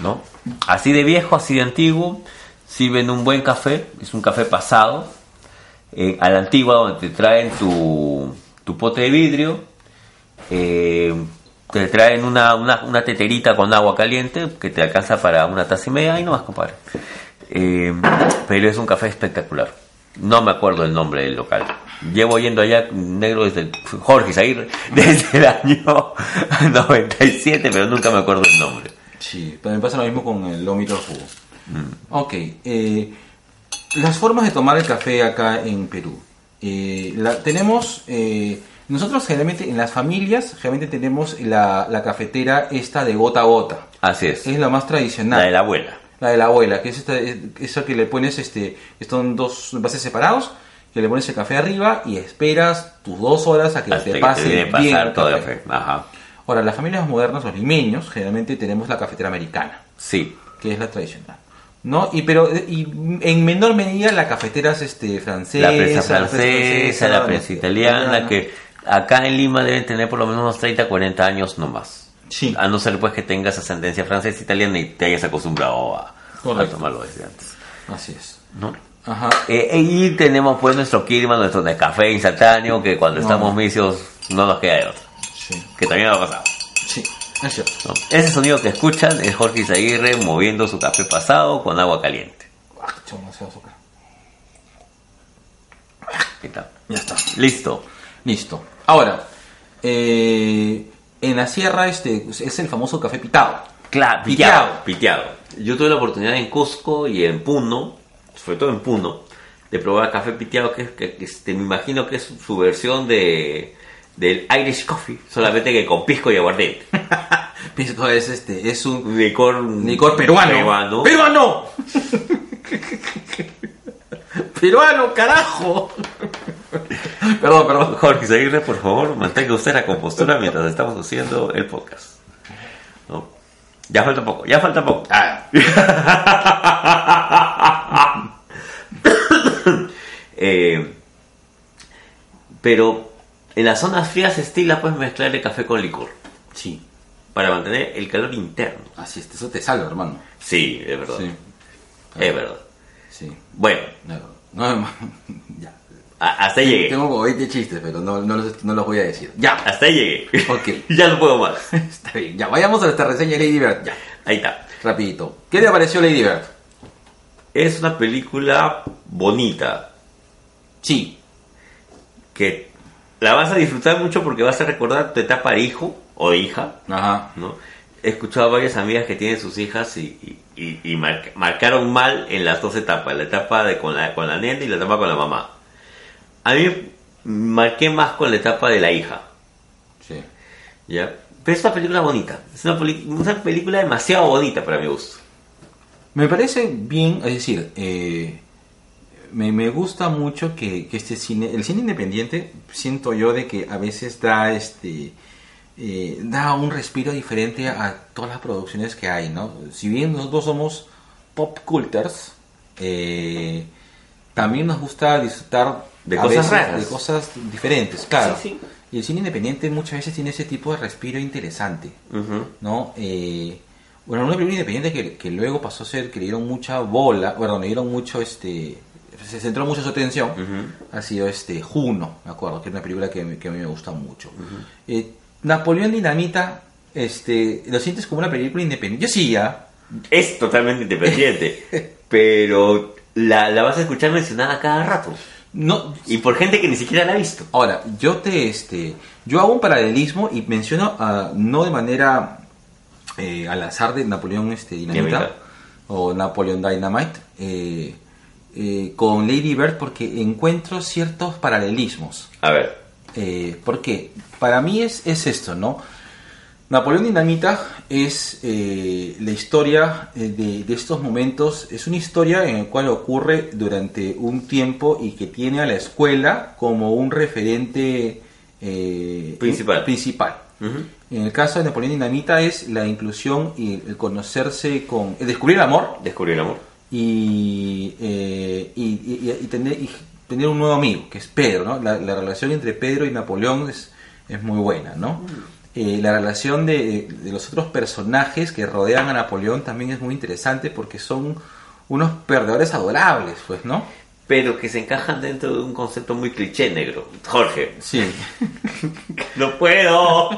¿no? Así de viejo, así de antiguo, sirven un buen café, es un café pasado, eh, a la antigua donde te traen tu, tu pote de vidrio, eh, te traen una, una, una teterita con agua caliente que te alcanza para una taza y media y no más, compadre. Eh, pero es un café espectacular. No me acuerdo el nombre del local. Llevo yendo allá negro desde el- Jorge Zaguirre desde el año 97, pero nunca me acuerdo el nombre.
Sí, también pasa lo mismo con el de jugo.
Mm.
Ok, eh, las formas de tomar el café acá en Perú. Eh, la- tenemos, eh, nosotros generalmente en las familias, generalmente tenemos la, la cafetera esta de gota a gota.
Así es.
Es la más tradicional.
La de la abuela.
La de la abuela, que es esta, es- esa que le pones, este, son dos envases separados, que le pones el café arriba y esperas tus dos horas a que
Hasta
te
que
pase
te
bien el
todo el
café.
Ajá.
Ahora, las familias modernas, los limeños, generalmente tenemos la cafetera americana.
Sí.
Que es la tradicional. ¿No? Y pero y en menor medida la cafetera es este francesa,
La prensa francesa, la prensa italiana, que acá en Lima deben tener por lo menos unos 30, 40 años no más.
Sí.
A no ser pues que tengas ascendencia francesa italiana y te hayas acostumbrado a, a tomarlo desde antes.
Así es.
¿no?
Ajá.
Eh, y tenemos pues nuestro Kirman, nuestro de café instantáneo, que cuando
No.
estamos misios no nos queda de otra.
Sí.
Que también ha pasado.
Sí, es cierto.
¿no? Ese sonido que escuchan es Jorge Izaguirre moviendo su café pasado con agua caliente.
Ah, chamo, demasiado azúcar.
¿Qué tal?
Ya está.
Listo.
Listo. Ahora, eh, en la sierra este es el famoso café pitado.
Claro, piteado, piteado. Yo tuve la oportunidad en Cusco y en Puno, sobre todo en Puno, de probar café piteado, que, que- que, este, me imagino que es su versión de del Irish Coffee, solamente que con pisco y aguardiente.
Pisco es este, es un
licor,
licor peruano.
peruano.
¡Peruano! ¡Peruano, carajo! perdón, perdón.
Jorge Izaguirre, por favor, mantenga usted la compostura mientras estamos haciendo el podcast. ¿No? Ya falta poco, ya falta poco. Eh, pero en las zonas frías se estila pues mezclar el café con licor.
Sí.
Para mantener el calor interno.
Así es, eso te salva, hermano.
Sí, es verdad.
Sí.
Es verdad.
Sí.
Bueno,
No, no, ya.
a- hasta ahí llegué.
Tengo como 20 chistes, pero no, no, los, no los voy a decir. Ya.
Hasta ahí llegué.
Ok.
ya no puedo más.
Está bien. Ya, vayamos a nuestra reseña de Lady Bird. Ya.
Ahí está.
Rapidito. ¿Qué te pareció Lady Bird?
Es una película bonita.
Sí.
Que la vas a disfrutar mucho porque vas a recordar tu etapa de hijo o hija.
Ajá.
¿no? He escuchado a varias amigas que tienen sus hijas y, y- y- y mar- marcaron mal en las dos etapas. La etapa de con la, con la nena y la etapa con la mamá. A mí marqué más con la etapa de la hija.
Sí.
¿ya? Pero es una película bonita. Es una película demasiado bonita para mi gusto.
Me parece bien, es decir, eh, me, me gusta mucho que, que este cine, el cine independiente, siento yo de que a veces da este eh, da un respiro diferente a todas las producciones que hay, ¿no? Si bien nosotros somos pop culters, eh, también nos gusta disfrutar
De cosas
veces
raras.
de cosas diferentes, claro.
Sí, sí.
Y el cine independiente muchas veces tiene ese tipo de respiro interesante. ¿no? Eh, bueno, una película independiente que, que luego pasó a ser que le dieron mucha bola, bueno, le dieron mucho este se centró mucho su atención ha sido este Juno, me acuerdo, que es una película que, a mí me gusta mucho. Eh, Napoleón Dinamita, este, ¿lo sientes como una película independiente? Yo sí, ya.
Es totalmente independiente, pero la, la vas a escuchar mencionada cada rato.
No,
y por gente que ni siquiera la ha visto.
Ahora, yo te este, yo hago un paralelismo y menciono ah, no de manera eh, al azar de Napoleón este, Dinamita
Dinamita.
o Napoleon Dynamite eh, eh, con Lady Bird porque encuentro ciertos paralelismos.
A ver.
Eh, ¿Por qué? Para mí es, es esto, ¿no? Napoleón Dinamita es la historia de, de estos momentos, es una historia en la cual ocurre durante un tiempo y que tiene a la escuela como un referente
Principal.
principal. En el caso de Napoleón Dinamita es la inclusión y el conocerse con... el descubrir el amor.
Descubrir el amor.
Y, eh, y, y- y tener, y tener un nuevo amigo, que es Pedro, ¿no? La, la relación entre Pedro y Napoleón es, es muy buena, ¿no? Eh, la relación de, de los otros personajes que rodean a Napoleón también es muy interesante porque son unos perdedores adorables, pues, ¿no?
Pero que se encajan dentro de un concepto muy cliché negro. Jorge.
Sí.
No puedo.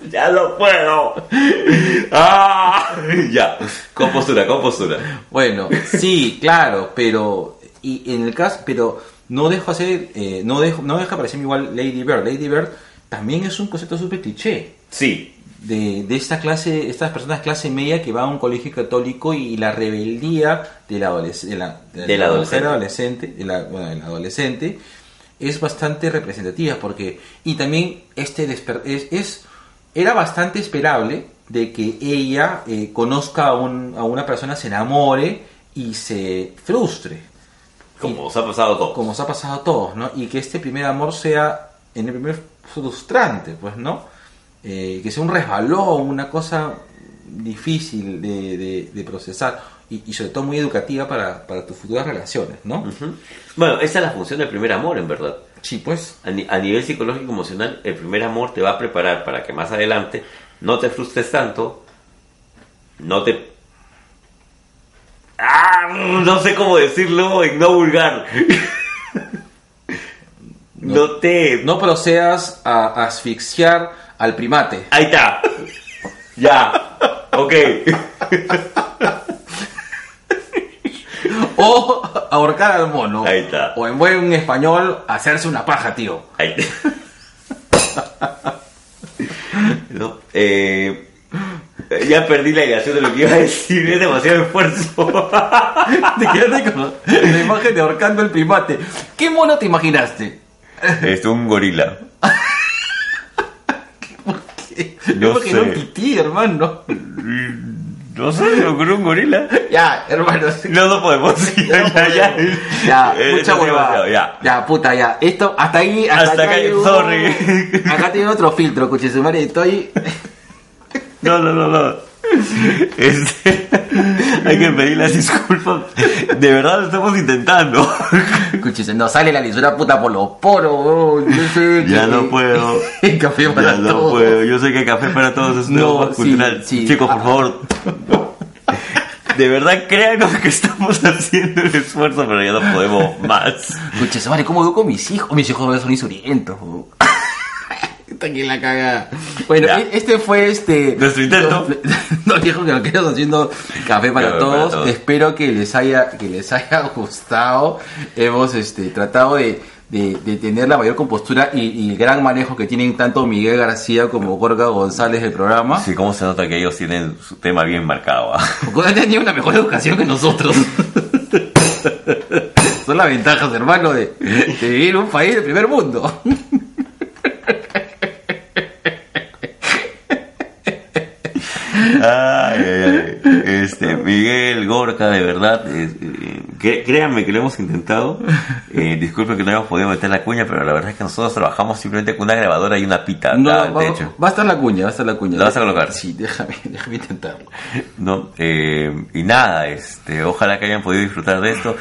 ya no puedo. Ah, ya. Con postura, con postura.
Bueno, sí, claro, pero y en el caso, pero no dejo hacer, eh, no dejo, no deja parecerme igual Lady Bird. Lady Bird también es un concepto súper cliché.
Sí.
De, de esta clase, estas personas clase media que va a un colegio católico y la rebeldía de la, adolesc- de la, de la
adolescente.
mujer adolescente, de la, bueno, adolescente, es bastante representativa porque y también este desper- es, es era bastante esperable de que ella eh, conozca a, un- a una persona, se enamore y se frustre.
Como os ha pasado a todos.
Como os ha pasado a todos, ¿no? Y que este primer amor sea en el primer frustrante, pues, ¿no? Eh, que sea un resbalón, una cosa difícil de, de- de procesar y, y sobre todo muy educativa para, para tus futuras relaciones, ¿no?
Bueno, esa es la función del primer amor, en verdad.
Sí, pues.
A, ni- a nivel psicológico emocional, el primer amor te va a preparar para que más adelante no te frustres tanto, no te... Ah, no sé cómo decirlo en no vulgar. no te...
No procedas a asfixiar al primate.
Ahí está. Ya. Ok.
O ahorcar al mono.
Ahí está.
O en buen español, hacerse una paja, tío.
Ahí No, eh, ya perdí la idea de lo que iba a decir, es demasiado esfuerzo.
Te quedaste con la imagen de ahorcando el primate. ¿Qué mono te imaginaste?
Es un gorila.
Yo
No
un
sé.
tití, hermano.
No sé, me ocurrió un gorila.
Ya, hermano.
No, no podemos. Ya, ya, ya.
Ya,
Eh,
mucha
no
huevada.
Ya.
Ya, puta, ya. Esto, hasta ahí. Hasta,
Hasta
acá
acá,
llegó-
sorry.
Acá tiene otro filtro, cuche su madre. Estoy.
No, no, no, no. Este, hay que pedir las disculpas. De verdad lo estamos intentando.
No sale la lisura puta por los poros, weón. Yo sé que-
Ya no puedo.
Café para
Ya no
todos.
puedo. Yo sé que café para todos es un
No, sí,
cultural.
sí.
Chicos, por
Ah.
favor. De verdad, créanos que estamos haciendo el esfuerzo, pero ya no podemos más.
Cuche, su madre, ¿cómo educo a mis hijos? Mis hijos son insurientos, weón. Está aquí la caga. Bueno,
Ya.
este fue este.
Nuestro intento.
Los viejos que nos quedamos haciendo café para,
Café para
todos.
todos.
Espero que les haya, que les haya gustado. Hemos este, tratado de, de- de tener la mayor compostura y, y el gran manejo que tienen tanto Miguel García como Gorga González del programa.
Sí, cómo se nota que ellos tienen su tema bien marcado. ah?
Gorga tenía una mejor educación que nosotros. Son las ventajas, hermano, de, de vivir en un país del primer mundo.
Ay, ay, ay. Este, Miguel Gorka, de verdad, es- eh, créanme que lo hemos intentado. Eh, disculpen que no hemos podido meter la cuña, pero la verdad es que nosotros trabajamos simplemente con una grabadora y una pita
No,
techo.
va a estar la cuña, va a estar la cuña.
¿La vas a colocar?
Sí, déjame, déjame intentarlo.
¿no? Eh, y nada, este, ojalá que hayan podido disfrutar de esto.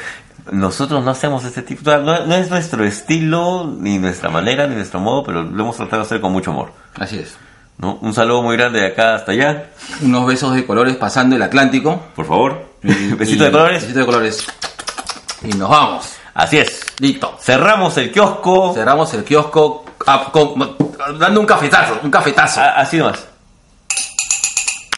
Nosotros no hacemos este tipo, no, no es nuestro estilo, ni nuestra manera, ni nuestro modo, pero lo hemos tratado de hacer con mucho amor.
Así es.
¿no? Un saludo muy grande de acá hasta allá.
Unos besos de colores pasando el Atlántico.
Por favor.
Besitos
de colores.
Besitos de colores. Y nos vamos.
Así es.
Listo.
Cerramos el kiosco.
Cerramos el kiosco ah, dando un cafetazo, un cafetazo.
Ah, así nomás.